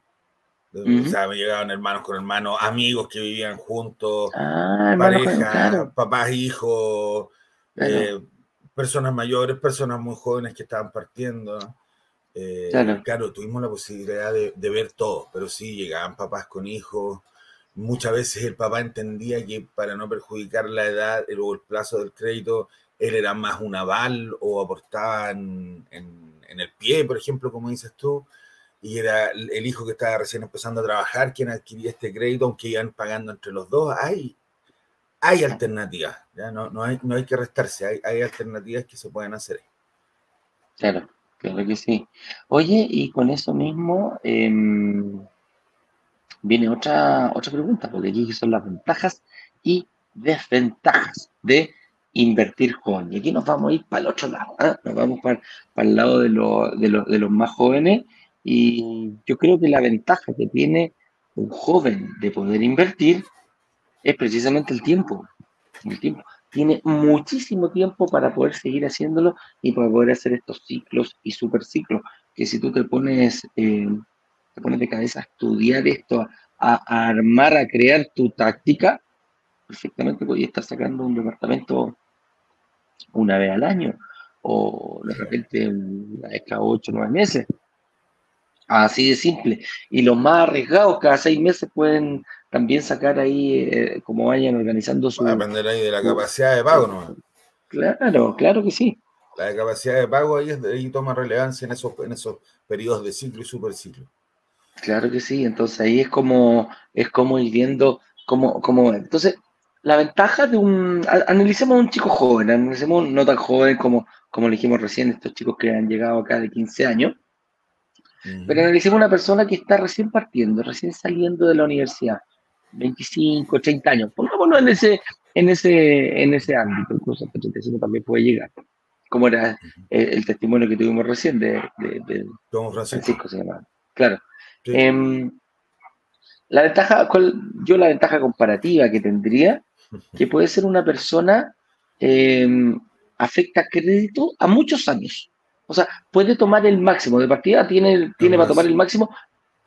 Uh -huh. O sea, me llegaban hermanos con hermanos, amigos que vivían juntos, ah, pareja, claro. papás, hijos, claro. eh, personas mayores, personas muy jóvenes que estaban partiendo. Eh, claro. claro. tuvimos la posibilidad de, de, ver todo, pero sí llegaban papás con hijos. Muchas veces el papá entendía que para no perjudicar la edad o el plazo del crédito, él era más un aval o aportaba en, en, en el pie, por ejemplo, como dices tú, y era el hijo que estaba recién empezando a trabajar quien adquiría este crédito, aunque iban pagando entre los dos. Hay, hay alternativas, ¿ya? No, no, hay, no hay que restarse, hay, hay alternativas que se pueden hacer. Claro, claro que sí. Oye, y con eso mismo eh, viene otra, otra pregunta, porque aquí son las ventajas y desventajas de invertir joven. Y aquí nos vamos a ir para el otro lado, ¿eh? nos vamos para, para el lado de, lo, de, lo, de los más jóvenes. Y yo creo que la ventaja que tiene un joven de poder invertir es precisamente el tiempo. El tiempo. Tiene muchísimo tiempo para poder seguir haciéndolo y para poder hacer estos ciclos y superciclos. Que si tú te pones, eh, te pones de cabeza a estudiar esto, a, a, armar, a crear tu táctica, perfectamente podías estar sacando un departamento una vez al año o de repente una vez cada ocho o nueve meses. Así de simple. Y los más arriesgados, cada seis meses pueden también sacar ahí, eh, como vayan organizando su. Va a depender ahí de la capacidad de pago, ¿no? Claro, claro que sí. La capacidad de pago ahí, es, ahí toma relevancia en esos, en esos periodos de ciclo y superciclo. Claro que sí. Entonces ahí es como, es como ir viendo cómo, cómo. Entonces, la ventaja de un. Analicemos a un chico joven, analicemos no tan joven como, como le dijimos recién, estos chicos que han llegado acá de 15 años. Pero analicemos una persona que está recién partiendo, recién saliendo de la universidad, 25, 30 años, pongámonos en ese, en ese, en ese ámbito, incluso hasta 35 también puede llegar, como era el, el testimonio que tuvimos recién de, de, de Don Francisco. Se llama. Claro. Sí. Eh, la ventaja, yo la ventaja comparativa que tendría, que puede ser una persona eh, afecta crédito a muchos años. O sea, puede tomar el máximo de partida, tiene, tiene para tomar el máximo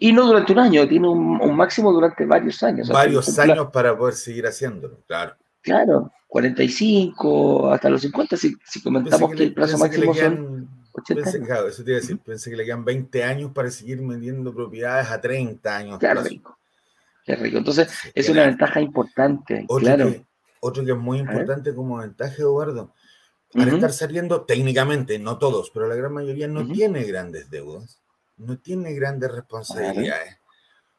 y no durante un año, tiene un, un máximo durante varios años. Varios o sea, años para poder seguir haciéndolo, claro. Claro, 45 hasta los 50, si, si comentamos que, que, el plazo máximo quedan, son 80 pensé, claro, eso te iba a decir, pensé que le quedan 20 años para seguir vendiendo propiedades a 30 años. Qué rico, qué rico. Entonces, es una ventaja importante, otro claro. Que, otro que es muy importante como ventaja, Eduardo, al uh -huh. estar saliendo técnicamente, no todos, pero la gran mayoría no uh -huh. tiene grandes deudas, no tiene grandes responsabilidades.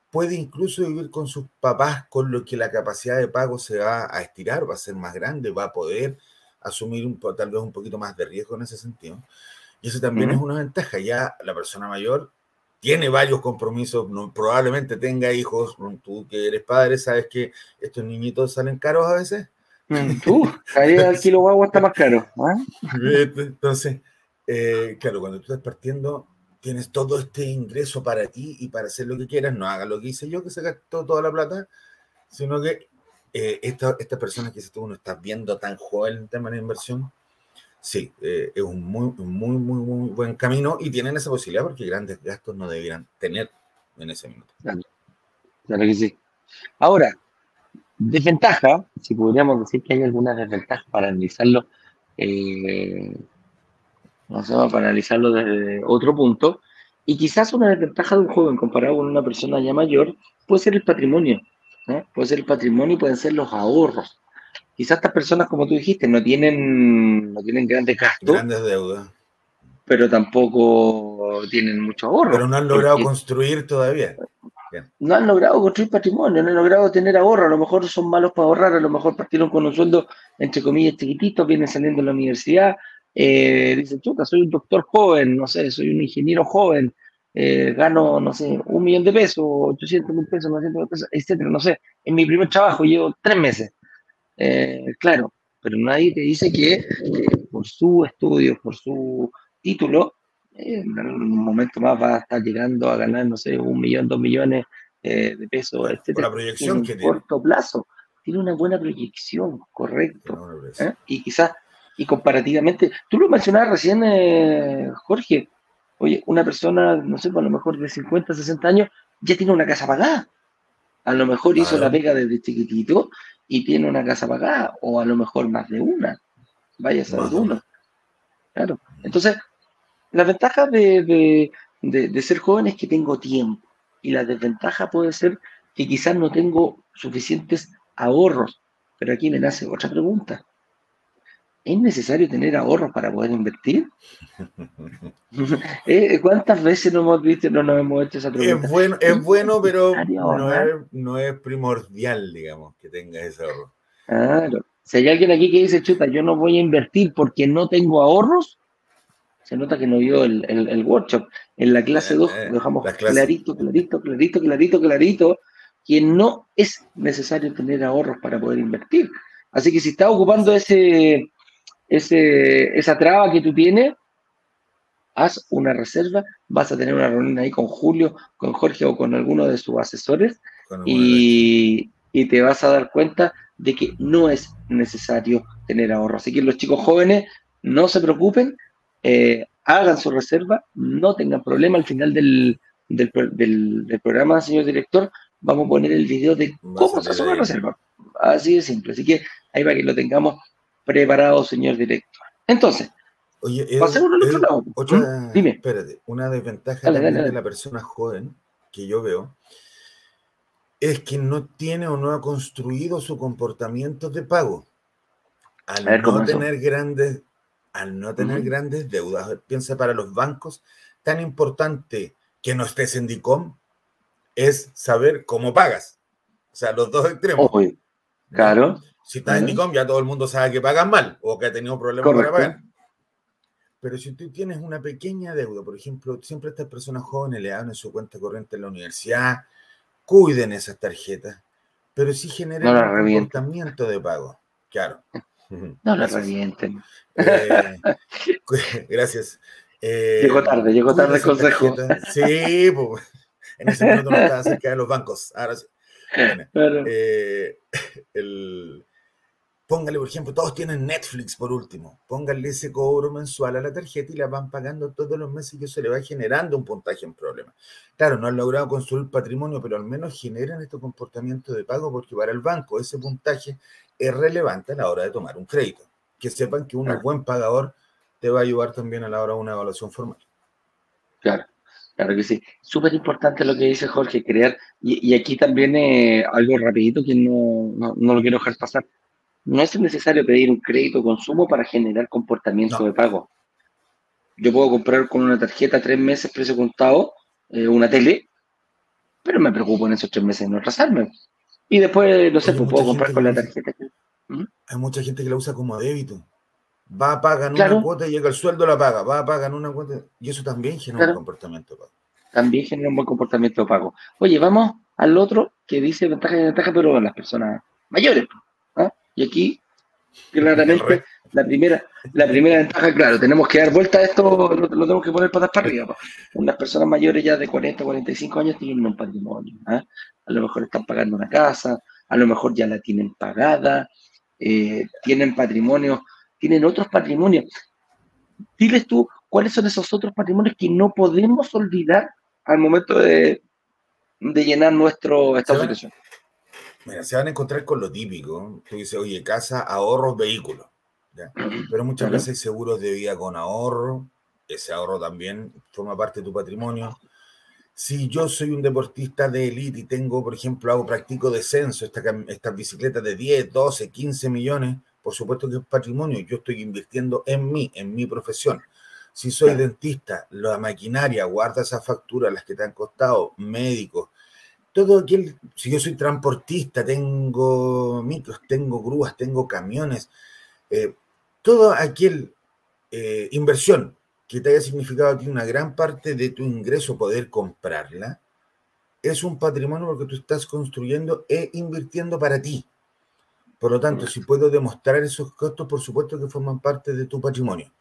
Puede incluso vivir con sus papás, con lo que la capacidad de pago se va a estirar, va a ser más grande, va a poder asumir un, tal vez un poquito más de riesgo en ese sentido. Y eso también uh -huh. es una ventaja. Ya la persona mayor tiene varios compromisos, no, probablemente tenga hijos, tú que eres padre, sabes que estos niñitos salen caros a veces. Tú, [laughs] ahí el kilo guagua está más caro. ¿eh? Entonces, eh, claro, cuando tú estás partiendo, tienes todo este ingreso para ti y para hacer lo que quieras, no haga lo que hice yo, que se gastó toda la plata, sino que eh, estas esta personas que si tú no estás viendo tan joven en tema de inversión, sí, eh, es un muy, muy, muy, muy buen camino y tienen esa posibilidad porque grandes gastos no deberían tener en ese minuto. Claro, que sí. Ahora, desventaja, si podríamos decir que hay alguna desventaja para analizarlo, eh, no sé, para analizarlo desde otro punto, y quizás una desventaja de un joven comparado con una persona ya mayor puede ser el patrimonio, puede ser el patrimonio y pueden ser los ahorros. Quizás estas personas, como tú dijiste, no tienen, no tienen grandes gastos. Grandes deudas. Pero tampoco tienen mucho ahorro. Pero no han logrado construir todavía. No han logrado construir patrimonio, no han logrado tener ahorro. A lo mejor son malos para ahorrar, a lo mejor partieron con un sueldo, entre comillas, chiquitito, vienen saliendo de la universidad, eh, dicen, chuta, soy un doctor joven, no sé, soy un ingeniero joven, eh, gano, no sé, un millón de pesos, 800 mil pesos, 900 mil pesos, etcétera, no sé. En mi primer trabajo llevo tres meses. Eh, claro, pero nadie te dice que eh, por su estudio, por su título, en un momento más va a estar llegando a ganar, no sé, un millón, dos millones de pesos, etcétera. la proyección en que corto plazo. Tiene una buena proyección, correcto. Y quizás, y comparativamente, tú lo mencionabas recién, Jorge, Oye, una persona, no sé, a lo mejor de 50, 60 años, ya tiene una casa pagada. A lo mejor hizo la pega desde chiquitito y tiene una casa pagada, o a lo mejor más de una. Vaya a ser uno. Claro. Entonces, la ventaja de, de, ser joven es que tengo tiempo. Y la desventaja puede ser que quizás no tengo suficientes ahorros. Pero aquí me nace otra pregunta. ¿Es necesario tener ahorros para poder invertir? [laughs] Eh, ¿Cuántas veces no hemos visto no nos hemos hecho esa pregunta? Es bueno, es bueno pero no es, no es, primordial, digamos, que tengas ese ahorro. Claro. Si hay alguien aquí que dice, chuta, yo no voy a invertir porque no tengo ahorros, se nota que no vio el, el, workshop. En la clase 2 eh, eh, dejamos clarito, clarito, clarito, clarito, clarito, que no es necesario tener ahorros para poder invertir. Así que si está ocupando ese, ese, esa traba que tú tienes, haz una reserva, vas a tener una reunión ahí con Julio, con Jorge o con alguno de sus asesores y, y, te vas a dar cuenta de que no es necesario tener ahorro. Así que los chicos jóvenes no se preocupen, eh, hagan su reserva, no tengan problema al final del, del, del, programa, señor director, vamos a poner el video de cómo se hace una reserva. Así de simple. Así que ahí para que lo tengamos preparado, señor director. Entonces, Oye, pasemos al otro lado. Otra, ¿Mm? Dime. Espérate, una desventaja de la persona joven que yo veo es que no tiene o no ha construido su comportamiento de pago. Al no tener grandes, al no tener grandes deudas, piensa para los bancos, tan importante que no estés en DICOM es saber cómo pagas. O sea, los dos extremos. claro. Si estás en DICOM, ya todo el mundo sabe que pagas mal o que ha tenido problemas para pagar. Pero si tú tienes una pequeña deuda, por ejemplo, siempre estas personas jóvenes le dan en su cuenta corriente en la universidad, cuiden esas tarjetas, pero sí generan un comportamiento de pago. Claro. No la revienten. [laughs] Eh, [laughs] gracias. Eh, llegó tarde, llegó tarde el consejo. Sí, pues, en ese momento no estaba cerca de los bancos. Ahora sí. [laughs] Eh, el, Póngale, por ejemplo, todos tienen Netflix por último. Póngale ese cobro mensual a la tarjeta y la van pagando todos los meses y eso le va generando un puntaje en problema. Claro, no han logrado construir patrimonio, pero al menos generan este comportamiento de pago porque para el banco ese puntaje es relevante a la hora de tomar un crédito. Que sepan que un buen pagador te va a ayudar también a la hora de una evaluación formal. Claro. Claro que sí. Súper importante lo que dice Jorge, crear, y, aquí también eh, algo rapidito que no, no, lo quiero dejar pasar no es necesario pedir un crédito consumo para generar comportamiento de pago. Yo puedo comprar con una tarjeta tres meses precio contado eh, una tele, pero me preocupo en esos tres meses de no atrasarme. Y después, no sé, pues puedo comprar con la tarjeta. ¿Mm? Hay mucha gente que la usa como débito. Va a pagar una cuota y llega el sueldo, la paga. Va a pagar una cuota. Y eso también genera un comportamiento de pago. También genera un buen comportamiento de pago. Oye, vamos al otro que dice ventaja y ventaja, pero en las personas mayores. Y aquí, claramente, la primera, la primera ventaja, claro, tenemos que dar vuelta a esto, lo, tenemos que poner patas para arriba. Unas personas mayores ya de 40, 45 años tienen un patrimonio. ¿ah? A lo mejor están pagando una casa, a lo mejor ya la tienen pagada, eh, tienen patrimonio, tienen otros patrimonios. diles tú cuáles son esos otros patrimonios que no podemos olvidar al momento de, de llenar nuestro estado de situación. Mira, se van a encontrar con lo típico. Tú dices, oye, casa, ahorros, vehículos. Pero muchas veces hay seguros de vida con ahorro. Ese ahorro también forma parte de tu patrimonio. Si yo soy un deportista de élite y tengo, por ejemplo, hago practico descenso, estas esta bicicletas de 10, 12, 15 millones, por supuesto que es patrimonio. Yo estoy invirtiendo en mí, en mi profesión. Si soy dentista, la maquinaria, guarda esas facturas, las que te han costado, médicos, todo aquel, si yo soy transportista, tengo micros, tengo grúas, tengo camiones, eh, todo aquel eh, inversión que te haya significado a ti una gran parte de tu ingreso poder comprarla, es un patrimonio porque tú estás construyendo e invirtiendo para ti. Por lo tanto, si puedo demostrar esos costos, por supuesto que forman parte de tu patrimonio.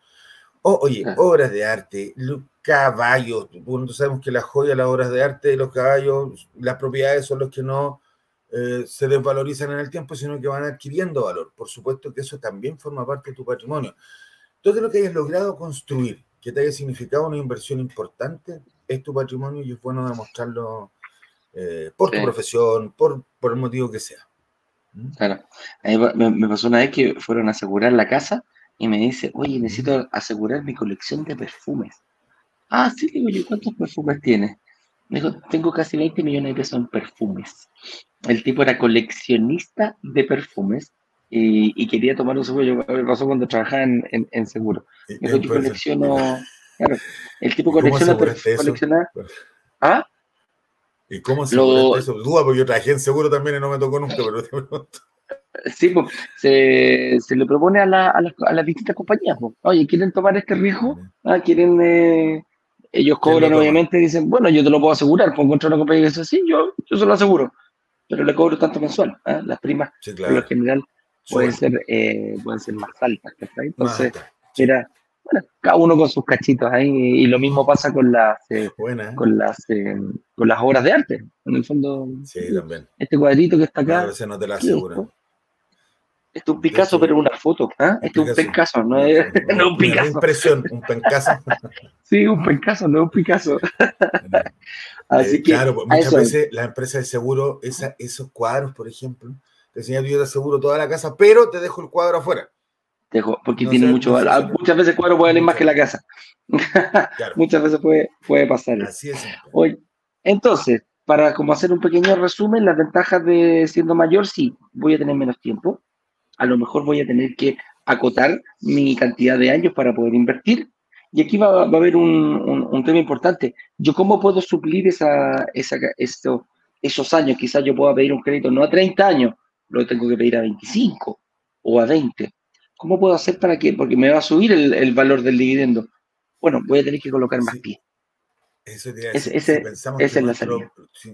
O, oye, obras de arte, caballos, bueno, sabemos que la joya, las obras de arte, los caballos, las propiedades son los que no eh, se desvalorizan en el tiempo, sino que van adquiriendo valor. Por supuesto que eso también forma parte de tu patrimonio. Todo lo que hayas logrado construir, que te haya significado una inversión importante, es tu patrimonio y es bueno demostrarlo eh, por tu profesión, por, por el motivo que sea. ¿Mm? Claro. Me pasó una vez que fueron a asegurar la casa y me dice, oye, necesito asegurar mi colección de perfumes. Ah, sí, digo yo, ¿cuántos perfumes tienes? Me dijo, tengo casi 20 millones de pesos en perfumes. El tipo era coleccionista de perfumes y, quería tomar un seguro. Yo me pasó cuando trabajaba en, en, seguro. Me dijo, yo colecciono. Claro, el tipo colecciona perfumes. ¿Ah? ¿Y cómo se lo... eso? Duda, porque yo trabajé en seguro también y no me tocó nunca, pero te pregunto. Sí, pues, se, se, le propone a, la, a, las, a, las, distintas compañías. Pues. Oye, ¿quieren tomar este riesgo? Ah, ¿Quieren eh, ellos cobran, obviamente, dicen, bueno, yo te lo puedo asegurar, puedo encontrar una compañía que dice, sí, yo, yo se lo aseguro, pero le cobro tanto mensual. ¿eh? Las primas, por lo general, pueden ser, eh, pueden ser más altas. Entonces, era, bueno, cada uno con sus cachitos ahí, y lo mismo pasa con las, eh, con las, con las obras de arte. En el fondo, sí, también. este cuadrito que está acá. a veces no te la aseguran. Esto es un Picasso, pero una foto. Esto es un Picasso, no es, [laughs] [laughs] no un Picasso. Una impresión, un Picasso. sí, un Picasso, no un Picasso. Así eh, que, claro, pues, muchas veces las empresas de seguro, esa, esos cuadros, por ejemplo, te enseñan yo te aseguro toda la casa, pero te dejo el cuadro afuera. Dejo, porque tiene mucho valor. Ah, muchas veces el cuadro puede valer más que la casa. [laughs] muchas veces puede, puede pasar. Así es. Hoy, entonces, para como hacer un pequeño resumen, las ventajas de siendo mayor, sí, voy a tener menos tiempo, a lo mejor voy a tener que acotar mi cantidad de años para poder invertir. Y aquí va, a haber un, tema importante. ¿Yo cómo puedo suplir esa, esa, esto, esos años? Quizás yo pueda pedir un crédito no a 30 años, lo tengo que pedir a 25 o a 20. ¿Cómo puedo hacer para que? Porque me va a subir el, valor del dividendo. Bueno, voy a tener que colocar más pie. Eso ese, pensamos que, nuestro,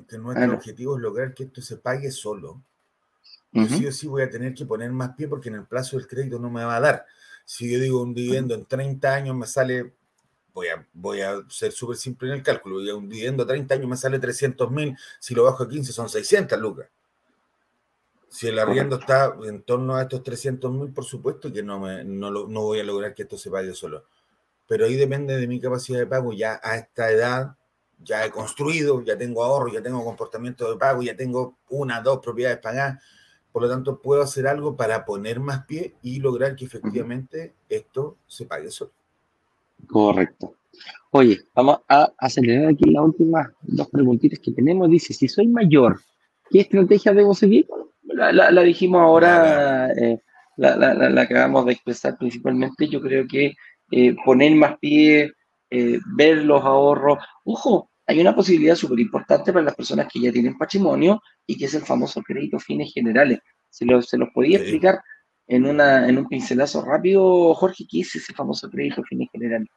que nuestro objetivo es lograr que esto se pague solo, yo sí o sí voy a tener que poner más pie porque en el plazo del crédito no me va a dar. Si yo digo un dividendo en 30 años me sale, voy a, voy a ser súper simple en el cálculo, un dividendo a 30 años me sale 300 mil, si lo bajo a 15 son 600 lucas. Si el arriendo está en torno a estos 300 mil, por supuesto que no, me, no, no voy a lograr que esto se pague solo. Pero ahí depende de mi capacidad de pago. Ya a esta edad, ya he construido, ya tengo ahorro, ya tengo comportamiento de pago, ya tengo una, dos propiedades pagadas por lo tanto, puedo hacer algo para poner más pie y lograr que efectivamente esto se pague solo. Correcto. Oye, vamos a acelerar aquí las últimas dos preguntitas que tenemos. Dice, si soy mayor, ¿qué estrategia debo seguir? La, dijimos ahora, eh, la, acabamos de expresar principalmente. Yo creo que eh, poner más pie, eh, ver los ahorros. Ojo, hay una posibilidad súper importante para las personas que ya tienen patrimonio y que es el famoso crédito fines generales. ¿Se, lo, se los podía explicar en, una, en un pincelazo rápido, Jorge, qué es ese famoso crédito fines generales?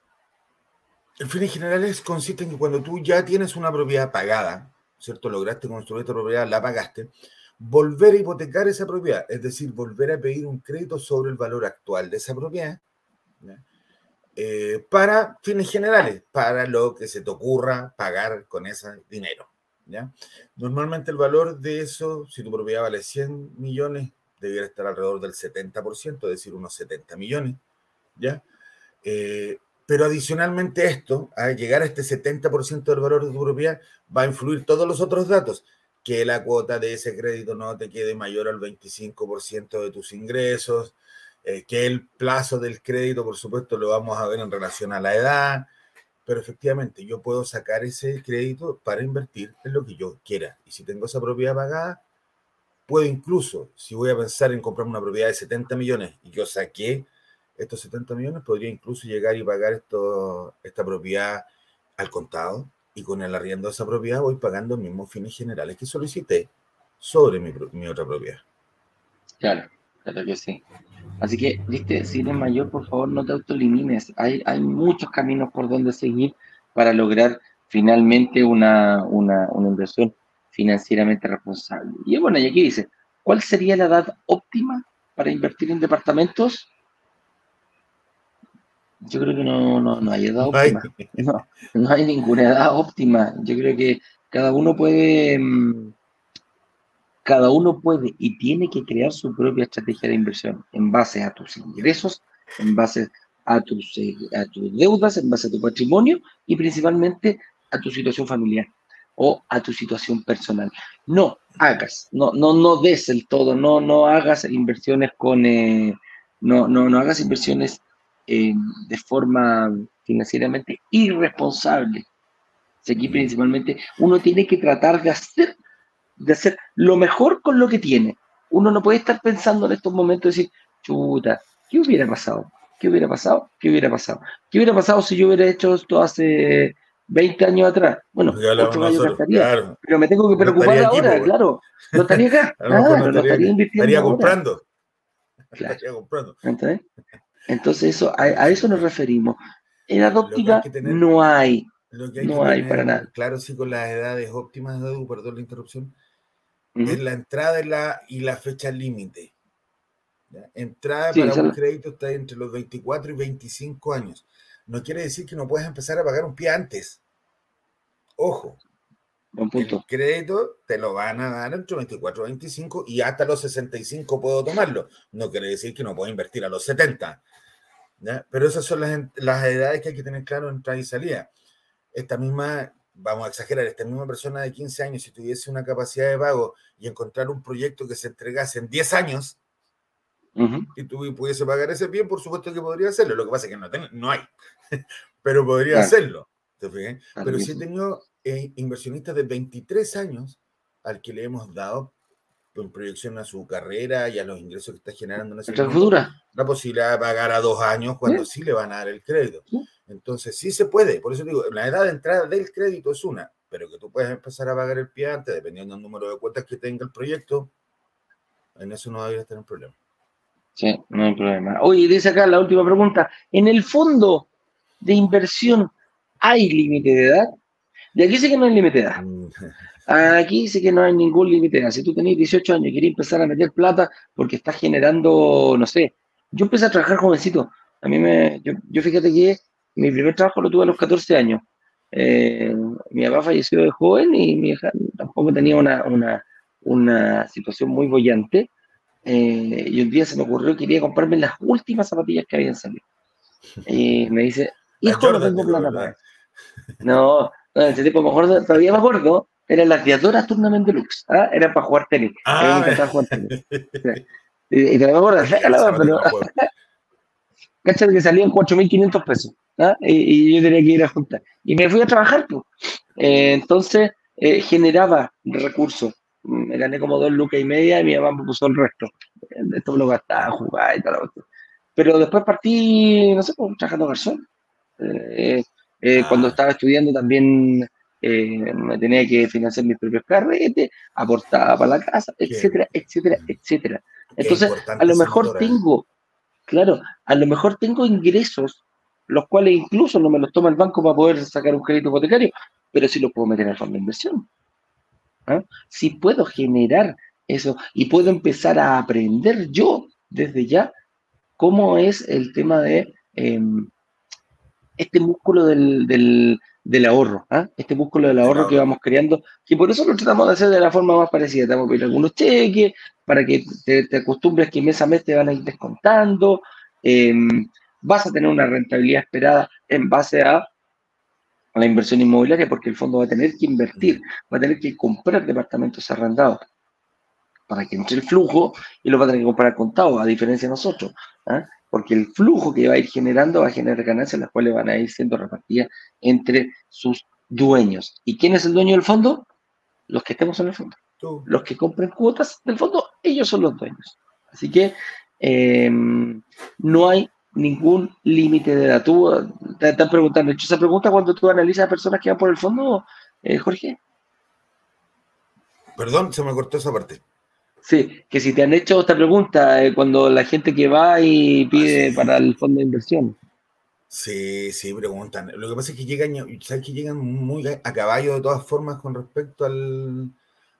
El fines generales consiste en que cuando tú ya tienes una propiedad pagada, ¿cierto? Lograste construir esta propiedad, la pagaste, volver a hipotecar esa propiedad, es decir, volver a pedir un crédito sobre el valor actual de esa propiedad. Eh, para fines generales, para lo que se te ocurra pagar con ese dinero. ¿ya? Normalmente el valor de eso, si tu propiedad vale 100 millones, debiera estar alrededor del 70%, es decir, unos 70 millones. ¿ya? Eh, pero adicionalmente esto, a llegar a este 70% del valor de tu propiedad, va a influir todos los otros datos, que la cuota de ese crédito no te quede mayor al 25% de tus ingresos, eh, que el plazo del crédito, por supuesto, lo vamos a ver en relación a la edad, pero efectivamente yo puedo sacar ese crédito para invertir en lo que yo quiera. Y si tengo esa propiedad pagada, puedo incluso, si voy a pensar en comprar una propiedad de 70 millones y yo saqué estos 70 millones, podría incluso llegar y pagar esto, esta propiedad al contado y con el arriendo de esa propiedad voy pagando los mismos fines generales que solicité sobre mi, mi otra propiedad. Claro, claro que sí. Así que, viste, si eres mayor, por favor, no te autolimines. Hay, hay muchos caminos por donde seguir para lograr finalmente una, una, una inversión financieramente responsable. Y bueno, y aquí dice, ¿cuál sería la edad óptima para invertir en departamentos? Yo creo que no, no, no hay edad óptima. No, no hay ninguna edad óptima. Yo creo que cada uno puede, mm, cada uno puede y tiene que crear su propia estrategia de inversión en base a tus ingresos, en base a tus, eh, a tus deudas, en base a tu patrimonio y principalmente a tu situación familiar o a tu situación personal. No hagas, no, no, no des el todo, no, no hagas inversiones con, eh, no, no, no hagas inversiones eh, de forma financieramente irresponsable. Aquí principalmente uno tiene que tratar de hacer, de hacer lo mejor con lo que tiene. Uno no puede estar pensando en estos momentos y decir, chuta, ¿qué hubiera pasado? ¿Qué hubiera pasado? ¿Qué hubiera pasado? ¿Qué hubiera pasado si yo hubiera hecho esto hace 20 años atrás? Bueno, ocho años estaría, pero me tengo que preocupar ahora, claro. No estaría acá, [laughs] claro, no estaría, invirtiendo. Estaría comprando. Estaría comprando. Entonces, eso, a, eso nos referimos. Edad óptima no hay. no hay para nada. Claro, sí, con las edades óptimas, Edu, perdón la interrupción, es la entrada y la, y la fecha límite. Entrada para un crédito está entre los 24 y 25 años. No quiere decir que no puedas empezar a pagar un pie antes. Ojo. Un punto. El crédito te lo van a dar entre 24 y 25 y hasta los 65 puedo tomarlo. No quiere decir que no puedo invertir a los 70. Pero esas son las, edades que hay que tener claro en entrada y salida. Esta misma, vamos a exagerar, esta misma persona de 15 años, si tuviese una capacidad de pago y encontrar un proyecto que se entregase en 10 años, y tú pudiese pagar ese bien, por supuesto que podría hacerlo. Lo que pasa es que no, no hay, [laughs] pero podría hacerlo. Pero si he tenido eh, inversionistas de 23 años al que le hemos dado en proyección a su carrera y a los ingresos que está generando en ese futura. la posibilidad de pagar a dos años cuando sí. le van a dar el crédito. Entonces, sí se puede. Por eso digo, la edad de entrada del crédito es una, pero que tú puedes empezar a pagar el pie antes, dependiendo del número de cuentas que tenga el proyecto, en eso no debería tener problema. Sí, no hay problema. Oye, dice acá la última pregunta. ¿En el fondo de inversión hay límite de edad? De aquí sí que no hay límite de edad. [laughs] Aquí sí que no hay ningún límite. Si tú tenés 18 años y querés empezar a meter plata porque estás generando, no sé, yo empecé a trabajar jovencito. A mí me, yo, fíjate que mi primer trabajo lo tuve a los 14 años. Eh, mi papá falleció de joven y mi hija tampoco tenía una, una, una situación muy bollante. Eh, y un día se me ocurrió que quería comprarme las últimas zapatillas que habían salido. Y me dice, hijo, no tengo plata para No, no, ese tipo mejor, todavía más gordo, eran las diadoras Tournament Deluxe, ¿ah? eran para jugar tenis. Ah, me jugar tenis. [laughs] y, te lo acuerdas, pero. [laughs] ¿Cachai? Que salían 4.500 pesos. ¿ah? Y, yo tenía que ir a juntar. Y me fui a trabajar, pues. Eh, entonces, eh, generaba recursos. Me gané como dos lucas y media y mi mamá me puso el resto. Esto me lo gastaba, jugaba y tal. Pero después partí, no sé, pues, trabajando garzón. Eh, eh, cuando ah. estaba estudiando también eh, me tenía que financiar mis propios carretes, aportaba para la casa, etcétera, etcétera, etcétera. Entonces, a lo mejor tengo, claro, a lo mejor tengo ingresos, los cuales incluso no me los toma el banco para poder sacar un crédito hipotecario, pero sí los puedo meter en el fondo de inversión. ¿ah? Si puedo generar eso y puedo empezar a aprender yo desde ya cómo es el tema de em, este músculo del, del ahorro, ¿ah? este músculo del ahorro que vamos creando, que por eso lo tratamos de hacer de la forma más parecida. Te vamos a pedir algunos cheques para que te, acostumbres que mes a mes te van a ir descontando. Em, vas a tener una rentabilidad esperada en base a, la inversión inmobiliaria, porque el fondo va a tener que invertir, va a tener que comprar departamentos arrendados para que entre el flujo y lo va a tener que comprar contado, a diferencia de nosotros. ¿ah? Porque el flujo que va a ir generando va a generar ganancias, las cuales van a ir siendo repartidas entre sus dueños. ¿Y quién es el dueño del fondo? Los que estemos en el fondo. Los que compren cuotas del fondo, ellos son los dueños. Así que em, no hay ningún límite de edad. Tú te están preguntando, hecho esa pregunta cuando tú analizas a personas que van por el fondo, eh, Jorge? Perdón, se me cortó esa parte. Sí, que si te han hecho esta pregunta eh, cuando la gente que va y pide para el fondo de inversión. Sí, sí, preguntan. Lo que pasa es que llegan, ¿sabes que llegan muy a caballo de todas formas con respecto al,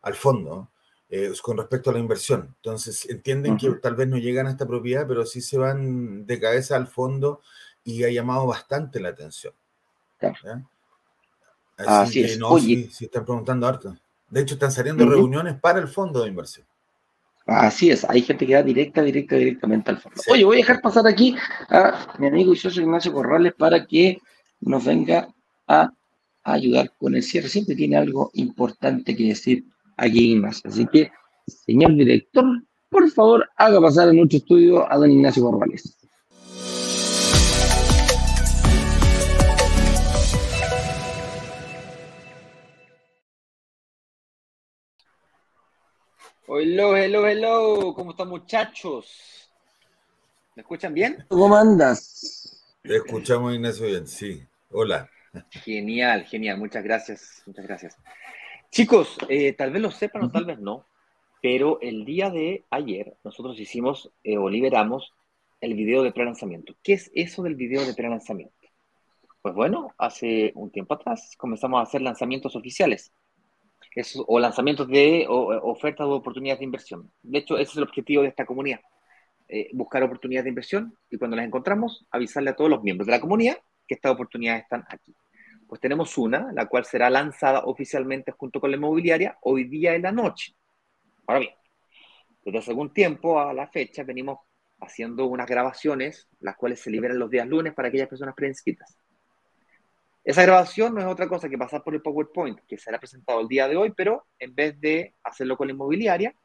al fondo, eh, con respecto a la inversión. Entonces, entienden que tal vez no llegan a esta propiedad, pero sí se van de cabeza al fondo y ha llamado bastante la atención. Así, que no, sí, están preguntando harto. De hecho, están saliendo reuniones para el fondo de inversión. Así es, hay gente que va directa, directa, directamente al fondo. Oye, voy a dejar pasar aquí a mi amigo y socio Ignacio Corrales para que nos venga a ayudar con el cierre. Siempre tiene algo importante que decir aquí más. Así que, señor director, por favor, haga pasar a nuestro estudio a don Ignacio Corrales. Hello, hello, hello. ¿Cómo están, muchachos? ¿Me escuchan bien? ¿Cómo andas? Te escuchamos, Ignacio, bien, sí. Hola. Genial, genial. Muchas gracias, muchas gracias. Chicos, eh, tal vez lo sepan o tal vez no, pero el día de ayer nosotros hicimos eh, o liberamos el video de pre-lanzamiento. ¿Qué es eso del video de pre-lanzamiento? Pues bueno, hace un tiempo atrás comenzamos a hacer lanzamientos oficiales o lanzamientos de ofertas o oportunidades de inversión. De hecho, ese es el objetivo de esta comunidad. Eh, buscar oportunidades de inversión y cuando las encontramos, avisarle a todos los miembros de la comunidad que estas oportunidades están aquí. Pues tenemos una, la cual será lanzada oficialmente junto con la inmobiliaria hoy día en la noche. Ahora bien, desde hace algún tiempo a la fecha venimos haciendo unas grabaciones, las cuales se liberan los días lunes para aquellas personas preinscritas. Esa grabación no es otra cosa que pasar por el PowerPoint que será presentado el día de hoy, pero en vez de hacerlo con la inmobiliaria,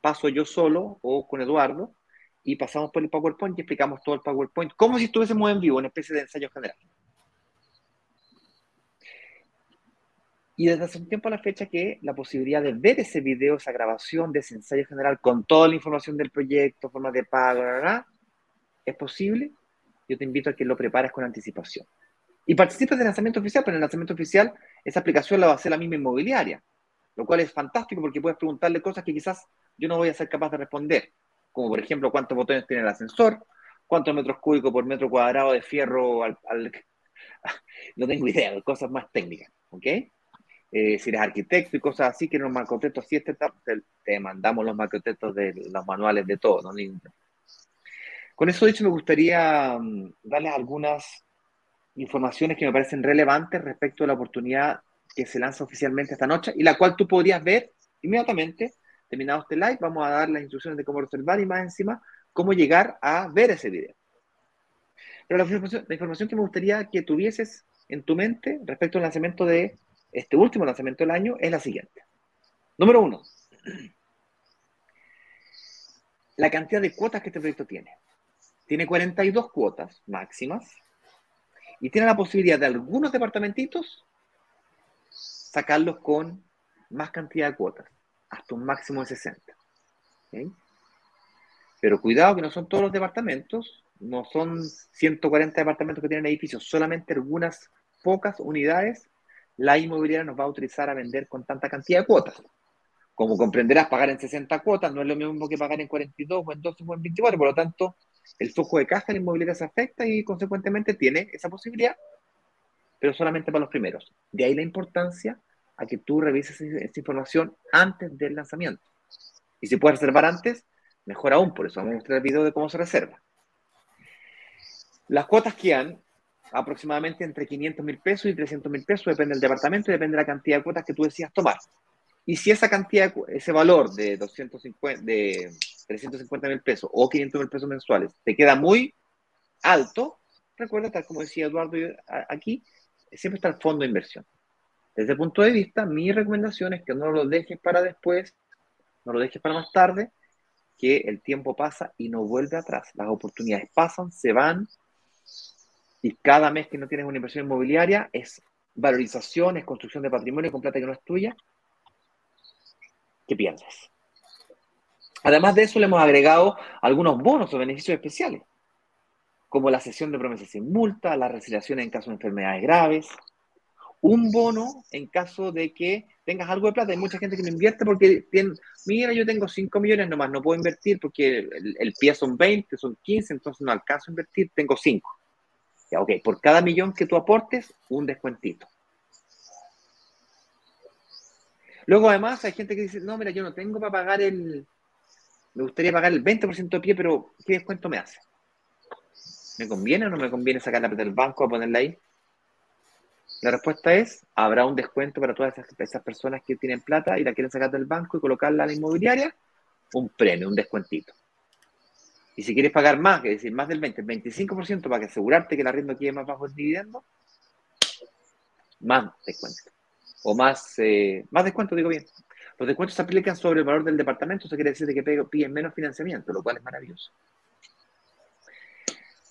paso yo solo o con Eduardo y pasamos por el PowerPoint y explicamos todo el PowerPoint como si estuviésemos en vivo, en especie de ensayo general. Y desde hace un tiempo a la fecha que la posibilidad de ver ese video, esa grabación de ese ensayo general con toda la información del proyecto, formas de pago, es posible. Yo te invito a que lo prepares con anticipación y participas del lanzamiento oficial, pero en el lanzamiento oficial esa aplicación la va a hacer la misma inmobiliaria, lo cual es fantástico porque puedes preguntarle cosas que quizás yo no voy a ser capaz de responder, como por ejemplo cuántos botones tiene el ascensor, cuántos metros cúbicos por metro cuadrado de fierro al... [laughs] no tengo idea, cosas más técnicas, ¿ok? Eh, si eres arquitecto y cosas así, que los macrotextos así, te, te mandamos los macrotextos de los manuales de todo. ¿no? Con eso dicho, me gustaría mm, darles algunas informaciones que me parecen relevantes respecto a la oportunidad que se lanza oficialmente esta noche y la cual tú podrías ver inmediatamente. Terminado este live, vamos a dar las instrucciones de cómo reservar y más encima cómo llegar a ver ese video. Pero la información, la información que me gustaría que tuvieses en tu mente respecto al lanzamiento de este último lanzamiento del año es la siguiente. Número uno, la cantidad de cuotas que este proyecto tiene. Tiene 42 cuotas máximas y tiene la posibilidad de algunos departamentitos sacarlos con más cantidad de cuotas, hasta un máximo de 60. Pero cuidado que no son todos los departamentos, no son 140 departamentos que tienen edificios, solamente algunas pocas unidades la inmobiliaria nos va a utilizar a vender con tanta cantidad de cuotas. Como comprenderás, pagar en 60 cuotas no es lo mismo que pagar en 42 o en 12 o en 24, por lo tanto, el flujo de caja en la inmobiliaria se afecta y consecuentemente tiene esa posibilidad, pero solamente para los primeros. De ahí la importancia a que tú revises esa información antes del lanzamiento. Y si puedes reservar antes, mejor aún, por eso vamos a mostrar el video de cómo se reserva. Las cuotas que han aproximadamente entre 500 mil pesos y 300 mil pesos, depende del departamento y depende de la cantidad de cuotas que tú decidas tomar. Y si esa cantidad, ese valor de 250, de 350 mil pesos o 500 mil pesos mensuales te queda muy alto, recuerda, tal como decía Eduardo aquí, siempre está el fondo de inversión. Desde el punto de vista, mi recomendación es que no lo dejes para después, no lo dejes para más tarde, que el tiempo pasa y no vuelve atrás. Las oportunidades pasan, se van, y cada mes que no tienes una inversión inmobiliaria es valorización, es construcción de patrimonio con plata que no es tuya, que pierdes. Además de eso, le hemos agregado algunos bonos o beneficios especiales, como la cesión de promesas sin multa, la resiliación en caso de enfermedades graves, un bono en caso de que tengas algo de plata. Hay mucha gente que no invierte porque mira, yo tengo 5 millones nomás, no puedo invertir porque el, el, pie son 20, son 15, entonces no alcanzo a invertir, tengo 5. Ya, ok, por cada millón que tú aportes, un descuentito. Luego, además, hay gente que dice, no, mira, yo no tengo para pagar el, me gustaría pagar el 20% de pie, pero ¿qué descuento me hace? ¿Me conviene o no me conviene sacar la plata del banco a ponerla ahí? La respuesta es, habrá un descuento para todas esas, personas que tienen plata y la quieren sacar del banco y colocarla a la inmobiliaria, un premio, un descuentito. Y si quieres pagar más, es decir, más del 20, el 25% para asegurarte que el arriendo quede más bajo el dividendo, más descuento. O más, eh, más descuento, digo bien. Los descuentos se aplican sobre el valor del departamento, eso quiere decir que piden menos financiamiento, lo cual es maravilloso.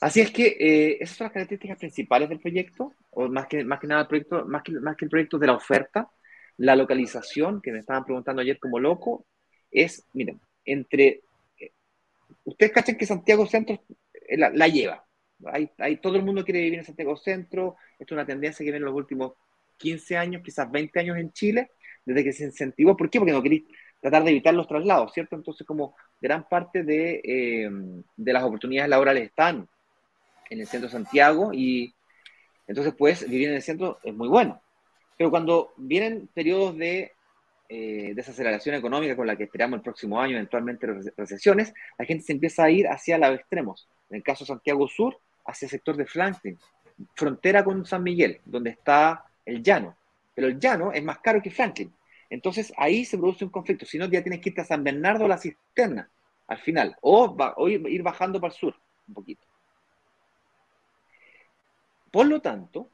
Así es que eh, esas son las características principales del proyecto, o más que, más que nada el proyecto, más que, más que el proyecto de la oferta, la localización, que me estaban preguntando ayer como loco, es, miren, entre, eh, ustedes cachan que Santiago Centro eh, la, lleva, hay, hay, todo el mundo quiere vivir en Santiago Centro, esto es una tendencia que viene en los últimos 15 años, quizás 20 años en Chile, desde que se incentivó, ¿por qué? Porque no queréis tratar de evitar los traslados, ¿cierto? Entonces, como gran parte de, de las oportunidades laborales están en el centro de Santiago y entonces pues vivir en el centro es muy bueno. Pero cuando vienen periodos de eh, desaceleración económica con la que esperamos el próximo año, eventualmente recesiones, la gente se empieza a ir hacia los extremos. En el caso de Santiago Sur, hacia el sector de Franklin, frontera con San Miguel, donde está el llano. Pero el llano es más caro que Franklin. Entonces ahí se produce un conflicto. Si no, ya tienes que irte a San Bernardo a la cisterna al final, o, o ir bajando para el sur un poquito. Por lo tanto,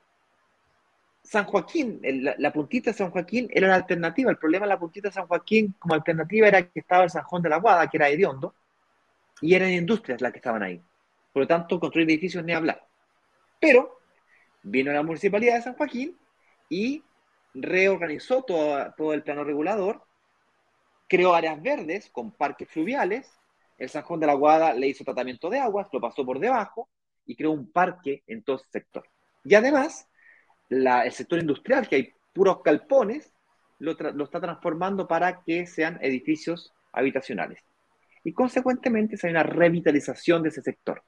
San Joaquín, la, puntita de San Joaquín era la alternativa. El problema de la puntita de San Joaquín como alternativa era que estaba el Sanjón de la Guada, que era hediondo, y eran industrias las que estaban ahí. Por lo tanto, construir edificios ni hablar. Pero vino la municipalidad de San Joaquín y reorganizó todo, todo el plano regulador, creó áreas verdes con parques fluviales, el Sanjón de la Guada le hizo tratamiento de aguas, lo pasó por debajo, y creó un parque en todo ese sector. Y además, el sector industrial, que hay puros calpones, lo, está transformando para que sean edificios habitacionales. Y consecuentemente se hay una revitalización de ese sector.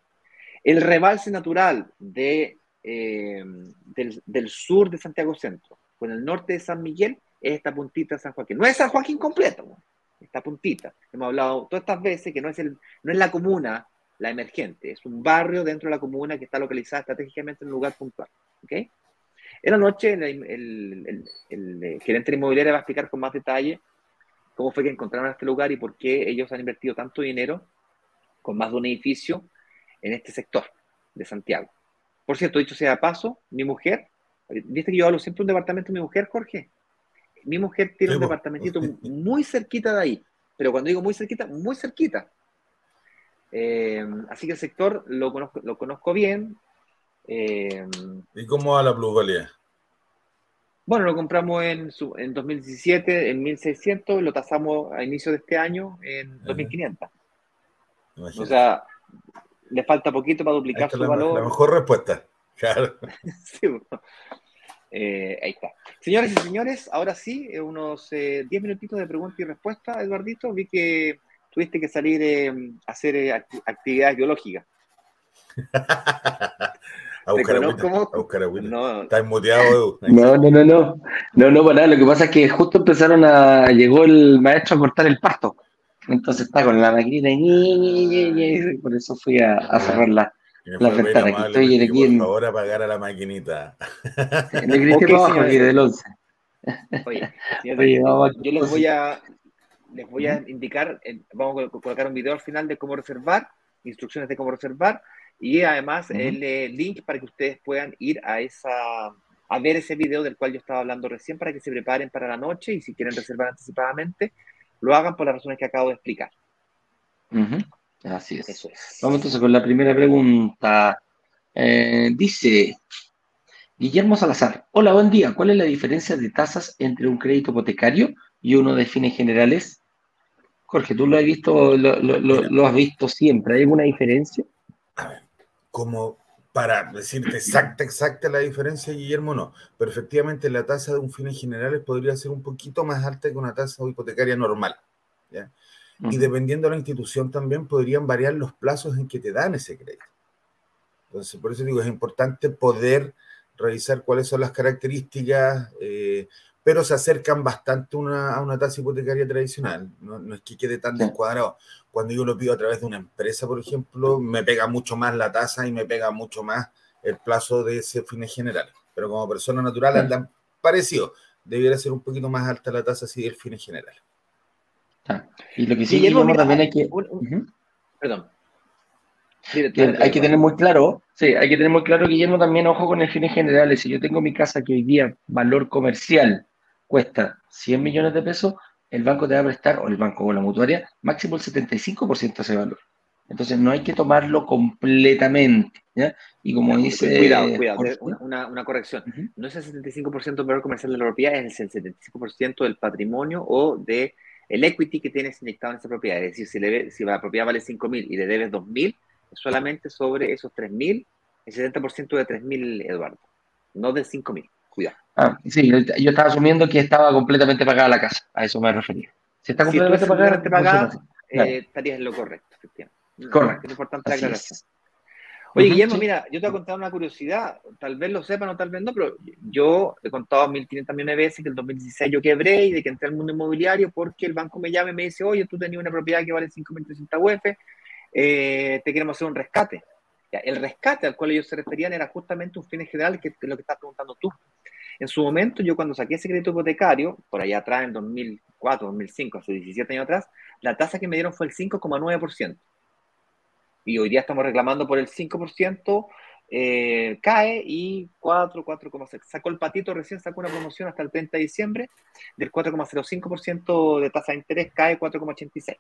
El rebalse natural de, eh, del, sur de Santiago Centro con el norte de San Miguel es esta puntita de San Joaquín. No es San Joaquín completo, esta puntita. Hemos hablado todas estas veces que no es, el, no es la comuna la emergente. Es un barrio dentro de la comuna que está localizada estratégicamente en un lugar puntual. ¿okay? En la noche, el, el, gerente de inmobiliaria va a explicar con más detalle cómo fue que encontraron este lugar y por qué ellos han invertido tanto dinero con más de un edificio en este sector de Santiago. Por cierto, dicho sea de paso, mi mujer, viste que yo hablo siempre de un departamento de mi mujer, Jorge. Mi mujer tiene un departamentito muy cerquita de ahí, pero cuando digo muy cerquita, muy cerquita. Eh, así que el sector lo conozco, lo conozco bien. Eh, ¿Y cómo va la plusvalía? Bueno, lo compramos en, en 2017 en 1600, lo tasamos a inicio de este año en 2500. O sea, le falta poquito para duplicar su valor. La mejor respuesta. [laughs] Eh, ahí está. Señores y señores, ahora sí, unos 10 minutitos de pregunta y respuesta, Eduardito. Vi que tuviste que salir eh, a hacer eh, actividades biológicas. [laughs] a buscar a buscar No. Estás muteado, Edu. No, no, no, no. No, no, para nada. Lo que pasa es que justo empezaron a. Llegó el maestro a cortar el pasto. Entonces está con la maquinita y, por eso fui a, a cerrar la, la ventana. estoy aquí por favor, apagar a la maquinita. [laughs] Le grité okay, abajo aquí del 11. Oye, yo les voy a, les voy a indicar, vamos a colocar un video al final de cómo reservar, instrucciones de cómo reservar, Y además el eh, link para que ustedes puedan ir a esa a ver ese video del cual yo estaba hablando recién para que se preparen para la noche y si quieren reservar anticipadamente, lo hagan por las razones que acabo de explicar. Así es. Vamos entonces con la primera pregunta. Eh, dice Guillermo Salazar, hola, buen día. ¿Cuál es la diferencia de tasas entre un crédito hipotecario y uno de fines generales? Jorge, tú lo has visto, lo, has visto siempre. ¿Hay alguna diferencia? A ver, como para decirte exacta, exacta la diferencia, Guillermo, no. Pero efectivamente la tasa de un fines generales podría ser un poquito más alta que una tasa hipotecaria normal. ¿ya? Y dependiendo de la institución también podrían variar los plazos en que te dan ese crédito. Entonces, por eso digo, es importante poder revisar cuáles son las características, eh, pero se acercan bastante a una tasa hipotecaria tradicional. No, es que quede tan descuadrado. Cuando yo lo pido a través de una empresa, por ejemplo, me pega mucho más la tasa y me pega mucho más el plazo de ese fines general. Pero como persona natural andan parecido. Debiera ser un poquito más alta la tasa si el fines general. Y lo que sí, Guillermo, también hay que... Perdón. hay que tener muy claro, sí, hay que tener muy claro, Guillermo, también ojo con el fines generales. Si yo tengo mi casa que hoy día valor comercial cuesta 100 millones de pesos, el banco te va a prestar, o el banco o la mutuaria, máximo el 75% de ese valor. Entonces no hay que tomarlo completamente. ¿ya? Y como dice. Cuidado, cuidado, una, una, corrección. No es el 75% del valor comercial de la propiedad, es el 75% del patrimonio o de el equity que tienes inyectado en esa propiedad. Es decir, si, le, si la propiedad vale 5.000 y le debes 2.000, es solamente sobre esos 3.000, el 70% de 3.000, Eduardo, no de 5.000. Cuidado. Ah, sí, yo estaba asumiendo que estaba completamente pagada la casa, a eso me refería. Si está completamente pagada, eh, estarías en lo correcto, efectivamente. Correcto. Es importante la aclaración. Oye, Guillermo, mira, yo te voy a contar una curiosidad, tal vez lo sepan o tal vez no, pero yo he contado 1.500 millones de veces que en el 2016 yo quebré y de que entré al mundo inmobiliario porque el banco me llama y me dice, oye, tú tenías una propiedad que vale 5.300 UF, eh, te queremos hacer un rescate. el rescate al cual ellos se referían era justamente un fin general, que es lo que estás preguntando tú. En su momento, yo cuando saqué ese crédito hipotecario, por allá atrás, en 2004, 2005, hace 17 años atrás, la tasa que me dieron fue el 5,9% y hoy día estamos reclamando por el 5%, eh, cae y 4, 4,6. Sacó el patito, recién sacó una promoción hasta el 30 de diciembre del 4,05% de tasa de interés, cae 4,86.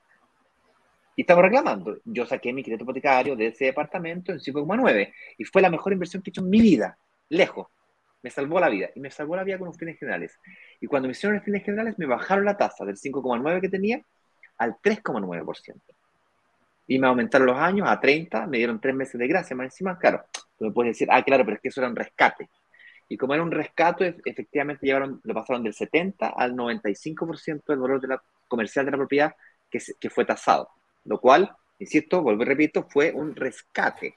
Y estamos reclamando. Yo saqué mi crédito hipotecario de ese departamento en 5,9 y fue la mejor inversión que he hecho en mi vida, lejos. Me salvó la vida y me salvó la vida con los fines generales. Y cuando me hicieron los fines generales, me bajaron la tasa del 5,9 que tenía al 3,9% y me aumentaron los años a 30, me dieron tres meses de gracia, más encima, claro, tú me puedes decir, ah, claro, pero es que eso era un rescate. Y como era un rescate, efectivamente llevaron, lo pasaron del 70 al 95% del valor de la, comercial de la propiedad que, que fue tasado, lo cual, insisto, vuelvo y repito, fue un rescate,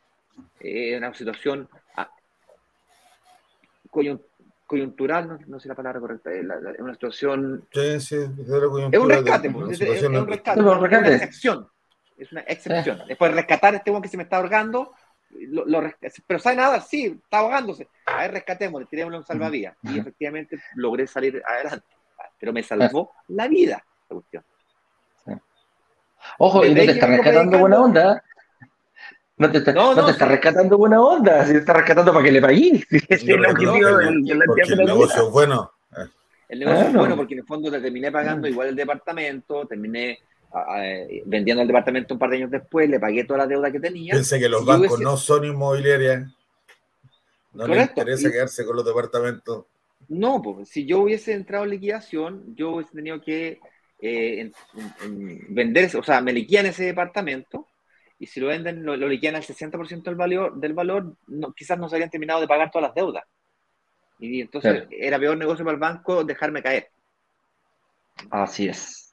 eh, una situación ah, coyuntural, no, sé la palabra correcta, es una situación... Sí, sí, es un rescate, pues, es, un rescate, es una excepción es una excepción. Después rescatar a este hombre que se me está ahogando, lo, pero ¿sabe nada? Sí, está ahogándose. A ver, rescatémosle, tirémosle un salvavidas. Y efectivamente logré salir adelante. Pero me salvó la vida esta cuestión. Ojo, y no te está rescatando buena onda. No te está, no, te está rescatando buena onda, si te está rescatando para que le pagues. el, negocio es bueno. El negocio es bueno porque en el fondo te terminé pagando igual el departamento, terminé vendiendo el departamento un par de años después, le pagué toda la deuda que tenía. Pensé que los bancos no son inmobiliarias. No les interesa quedarse con los departamentos. No, pues si yo hubiese entrado en liquidación, yo hubiese tenido que eh, vender, o sea, me liquidan ese departamento y si lo venden, lo, liquidan al 60% del valor, del valor no, quizás no se habían terminado de pagar todas las deudas. Y entonces era peor negocio para el banco dejarme caer. Así es.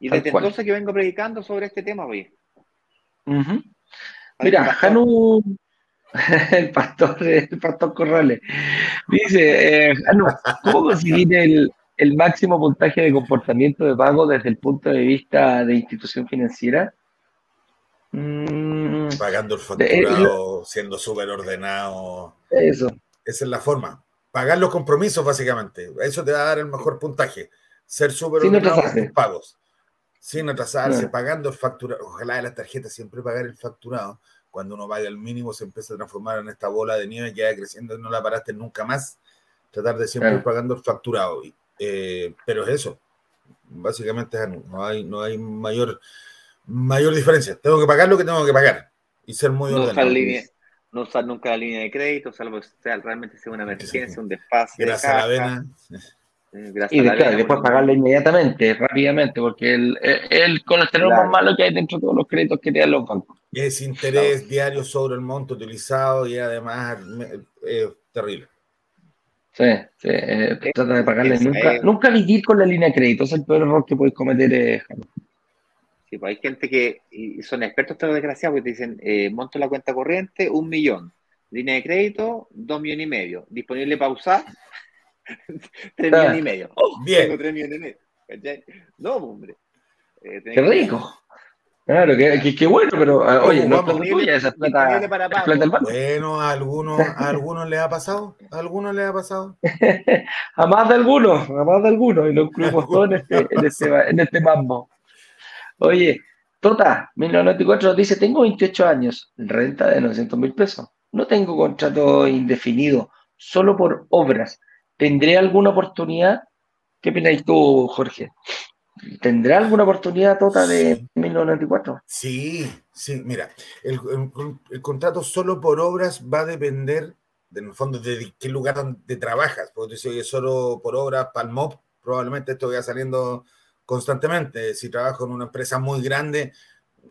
Y desde entonces que vengo predicando sobre este tema, hoy. Mira, Janu, [laughs] el pastor, el pastor Corrales, dice, eh, Janu, ¿cómo conseguir el, el máximo puntaje de comportamiento de pago desde el punto de vista de institución financiera? Mm. Pagando el facturado, siendo súper ordenado. Eso. Esa es la forma. Pagar los compromisos, básicamente. Eso te va a dar el mejor puntaje. Ser súper ordenado en tus pagos sin atrasarse, pagando el facturado. Ojalá de las tarjetas siempre pagar el facturado. cuando uno paga el mínimo se empieza a transformar en esta bola de nieve que va creciendo y no la paraste nunca más. Tratar de siempre ir pagando el facturado. Eh, pero es eso. Básicamente no hay, no hay mayor, mayor diferencia. Tengo que pagar lo que tengo que pagar y ser muy no ordenado. Línea, no usar nunca la línea de crédito, salvo que sea, realmente sea una emergencia, un desfase. Gracias a la vena. [laughs] Eh, y después pagarle inmediatamente, rápidamente, porque el, el colesterol más malo que hay dentro de todos los créditos que te dan los bancos. Es interés diario sobre el monto utilizado y además es terrible. Sí, sí eh, trata de pagarle nunca, nunca vivir con la línea de crédito, es el peor error que puedes cometer. Eh, sí, pues hay gente que y son expertos, estos desgraciados, que te dicen, eh, monto la cuenta corriente, un millón, línea de crédito, dos millones y medio, disponible para usar, [laughs] tres millones y medio. Oh, bien. Tengo tres millones y medio. No, hombre. Eh, Qué rico. Claro, qué bueno, pero ah, oye, no es tuya, esa plata, plata Bueno, ¿a algunos, ¿a algunos les ha pasado? ¿A algunos les ha pasado? [laughs] a más de algunos, a más de algunos, y lo incluimos [laughs] todos en este, en, este, en este mambo. Oye, Tota, 1994 dice, tengo 28 años, renta de 900 mil pesos. No tengo contrato indefinido, solo por obras. ¿Tendré alguna oportunidad? ¿Qué opináis tú, Jorge? ¿Tendrá alguna oportunidad Tota de 1994? Sí, sí, mira, el, contrato solo por obras va a depender, de, en el fondo, de qué lugar donde trabajas. Porque si es solo por obras, MOB, probablemente esto vaya saliendo constantemente. Si trabajo en una empresa muy grande,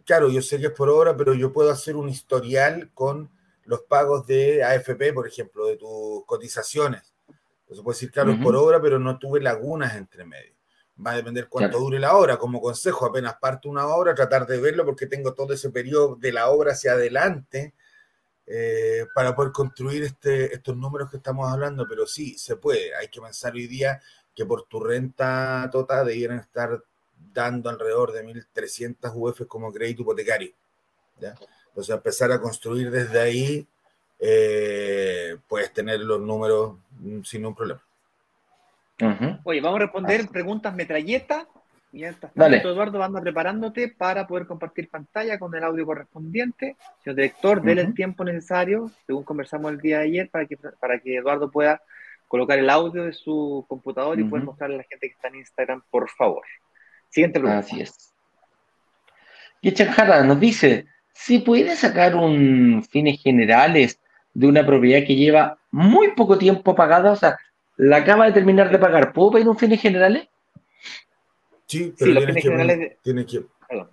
claro, yo sé que es por obra, pero yo puedo hacer un historial con los pagos de AFP, por ejemplo, de tus cotizaciones. Entonces puedo decir, claro, es por obra, pero no tuve lagunas entre medio. Va a depender cuánto dure la obra. Como consejo, apenas parte una obra, tratar de verlo porque tengo todo ese periodo de la obra hacia adelante eh, para poder construir este, estos números que estamos hablando. Pero sí, se puede. Hay que pensar hoy día que por tu renta total debieran estar dando alrededor de 1.300 UF como crédito hipotecario. ¿ya? Entonces, empezar a construir desde ahí, eh, puedes tener los números mm, sin un problema. Oye, vamos a responder preguntas metralleta. Mientras tanto, Eduardo, anda preparándote para poder compartir pantalla con el audio correspondiente. Señor director, uh el tiempo necesario, según conversamos el día de ayer, para que, para que Eduardo pueda colocar el audio de su computador y poder mostrarle a la gente que está en Instagram, por favor. Siguiente pregunta. Así es. Y Chanjara nos dice, si puede sacar un fines generales de una propiedad que lleva muy poco tiempo pagada, o sea, la acaba de terminar de pagar, ¿puedo pedir un fines generales? Sí, pero sí, los fines generales tiene que... Perdón.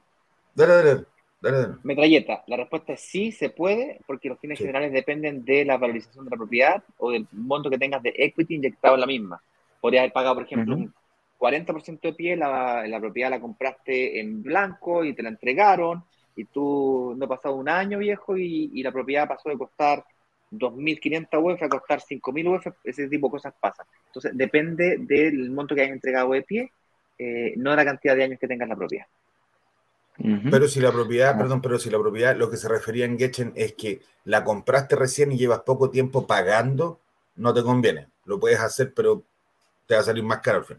Dale, dale, dale, Metralleta, la respuesta es sí, se puede, porque los fines generales dependen de la valorización de la propiedad o del monto que tengas de equity inyectado en la misma. Podría haber pagado, por ejemplo, un 40% de pie, la, la propiedad la compraste en blanco y te la entregaron, y tú no ha pasado un año viejo y, y la propiedad pasó de costar 2.500 UF a costar 5.000 UF, ese tipo de cosas pasan. Entonces, depende del monto que hayas entregado de pie, eh, no de la cantidad de años que tengas la propiedad. Pero si la propiedad, ah. perdón, pero si la propiedad, lo que se refería en Getchen es que la compraste recién y llevas poco tiempo pagando, no te conviene. Lo puedes hacer, pero te va a salir más caro al fin.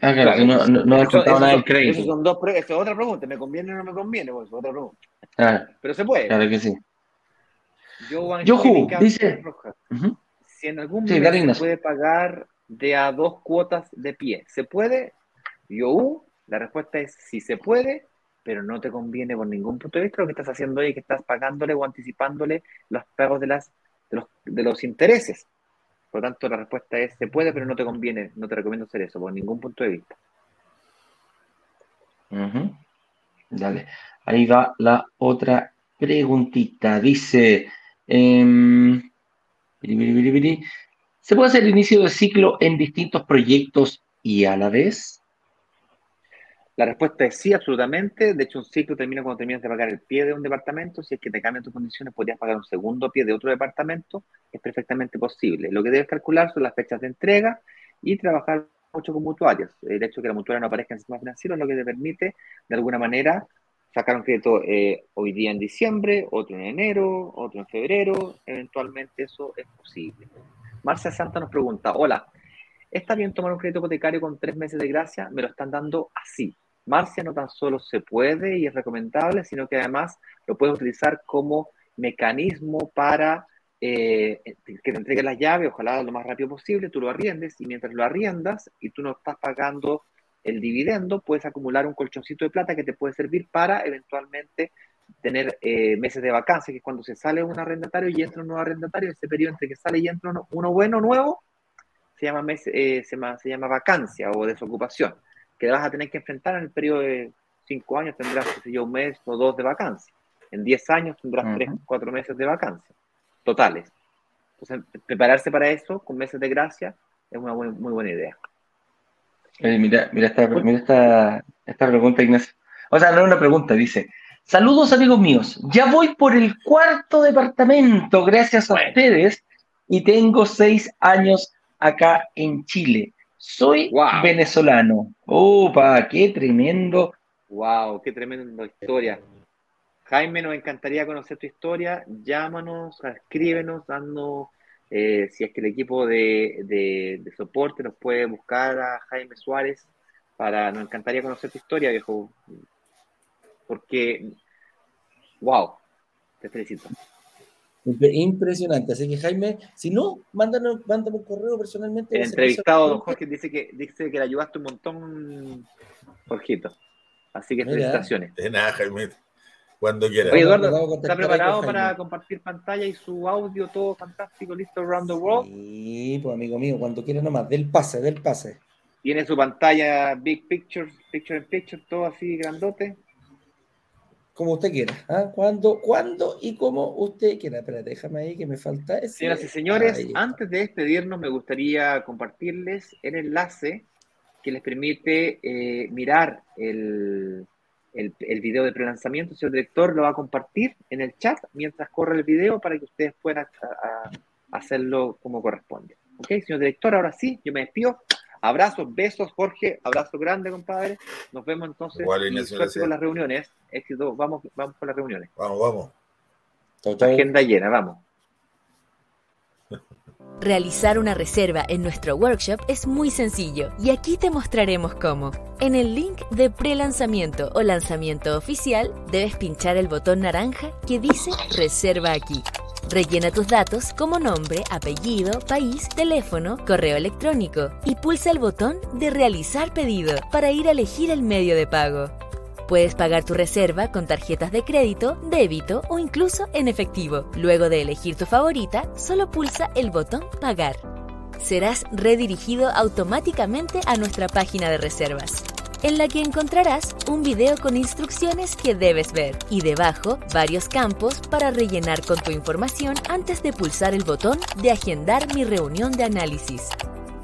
Ah, claro, no, no, no eso, nada del crédito. Eso son dos, es otra pregunta, ¿me conviene o no me conviene? Pues, otra pregunta. Ah, pero se puede. Claro que sí. Yohu dice: Si en algún momento se puede pagar de a dos cuotas de pie, ¿se puede? Yohu, la respuesta es sí se puede, pero no te conviene por ningún punto de vista lo que estás haciendo hoy, que estás pagándole o anticipándole los pagos de, las, de, los, intereses. Por lo tanto, la respuesta es se puede, pero no te conviene, no te recomiendo hacer eso por ningún punto de vista. Dale, ahí va la otra preguntita. Dice, Em, ¿Se puede hacer inicio de ciclo en distintos proyectos y a la vez? La respuesta es sí, absolutamente. De hecho, un ciclo termina cuando terminas de pagar el pie de un departamento. Si es que te cambian tus condiciones, podrías pagar un segundo pie de otro departamento. Es perfectamente posible. Lo que debes calcular son las fechas de entrega y trabajar mucho con mutuarios. El hecho de que la mutuaria no aparezca en el sistema financiero es lo que te permite, de alguna manera, sacar un crédito eh, hoy día en diciembre, otro en enero, otro en febrero, eventualmente eso es posible. Marcia Santa nos pregunta, hola, ¿está bien tomar un crédito hipotecario con tres meses de gracia? Me lo están dando así. Marcia no tan solo se puede y es recomendable, sino que además lo puedes utilizar como mecanismo para eh, que te entregue las llaves, ojalá lo más rápido posible, tú lo arriendes y mientras lo arriendas y tú no estás pagando el dividendo, puedes acumular un colchoncito de plata que te puede servir para eventualmente tener eh, meses de vacancia, que es cuando se sale un arrendatario y entra un nuevo arrendatario, ese periodo entre que sale y entra uno, uno bueno, nuevo, se llama, mes, eh, se, llama, se llama vacancia o desocupación, que vas a tener que enfrentar en el periodo de cinco años, tendrás, qué sé yo, un mes o dos de vacancia. En diez años tendrás tres, cuatro meses de vacancia totales. Entonces, prepararse para eso con meses de gracia es una muy, muy buena idea. Eh, mira, mira, esta, mira esta, esta pregunta, Ignacio. O sea, no es una pregunta, dice, Saludos amigos míos, ya voy por el cuarto departamento gracias a ustedes y tengo seis años acá en Chile. Soy venezolano. ¡Opa! ¡Qué tremendo! ¡Wow! ¡Qué tremenda historia! Jaime, nos encantaría conocer tu historia. Llámanos, escríbenos, dando eh, si es que el equipo de, soporte nos puede buscar a Jaime Suárez para, nos encantaría conocer tu historia, viejo porque, wow, te felicito. Impresionante. Así que Jaime, si no, mándame un correo personalmente. El entrevistado, don Jorge, dice que, dice que le ayudaste un montón, Jorgito. Así que felicitaciones. De nada, Jaime. Cuando quieras. Oye, Eduardo, ¿está preparado para compartir pantalla y su audio todo fantástico, listo around the world? Sí, pues amigo mío, cuando quiera nomás, del pase, del pase. Tiene su pantalla Big Picture, Picture in Picture, todo así grandote como usted quiera. ¿ah? Cuando, cuándo y como usted quiera. Espérate, déjame ahí que me falta ese. Señoras y señores, antes de despedirnos, me gustaría compartirles el enlace que les permite eh, mirar el, el, el, video de prelanzamiento. El señor director lo va a compartir en el chat mientras corre el video para que ustedes puedan hacerlo como corresponde. ¿Ok, señor director? Ahora sí, yo me despido. Abrazos, besos, Jorge, abrazo grande, compadre. Nos vemos entonces con las reuniones. Éxito, vamos, vamos con las reuniones. Vamos, vamos. Agenda llena, vamos. [laughs] Realizar una reserva en nuestro workshop es muy sencillo y aquí te mostraremos cómo. En el link de pre-lanzamiento o lanzamiento oficial debes pinchar el botón naranja que dice Reserva aquí. Rellena tus datos como nombre, apellido, país, teléfono, correo electrónico y pulsa el botón de Realizar pedido para ir a elegir el medio de pago. Puedes pagar tu reserva con tarjetas de crédito, débito o incluso en efectivo. Luego de elegir tu favorita, solo pulsa el botón Pagar. Serás redirigido automáticamente a nuestra página de reservas en la que encontrarás un video con instrucciones que debes ver y debajo varios campos para rellenar con tu información antes de pulsar el botón de agendar mi reunión de análisis.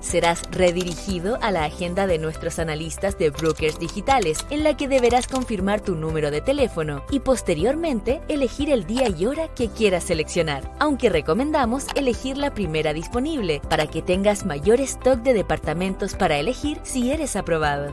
Serás redirigido a la agenda de nuestros analistas de brokers digitales, en la que deberás confirmar tu número de teléfono y posteriormente elegir el día y hora que quieras seleccionar, aunque recomendamos elegir la primera disponible para que tengas mayor stock de departamentos para elegir si eres aprobado.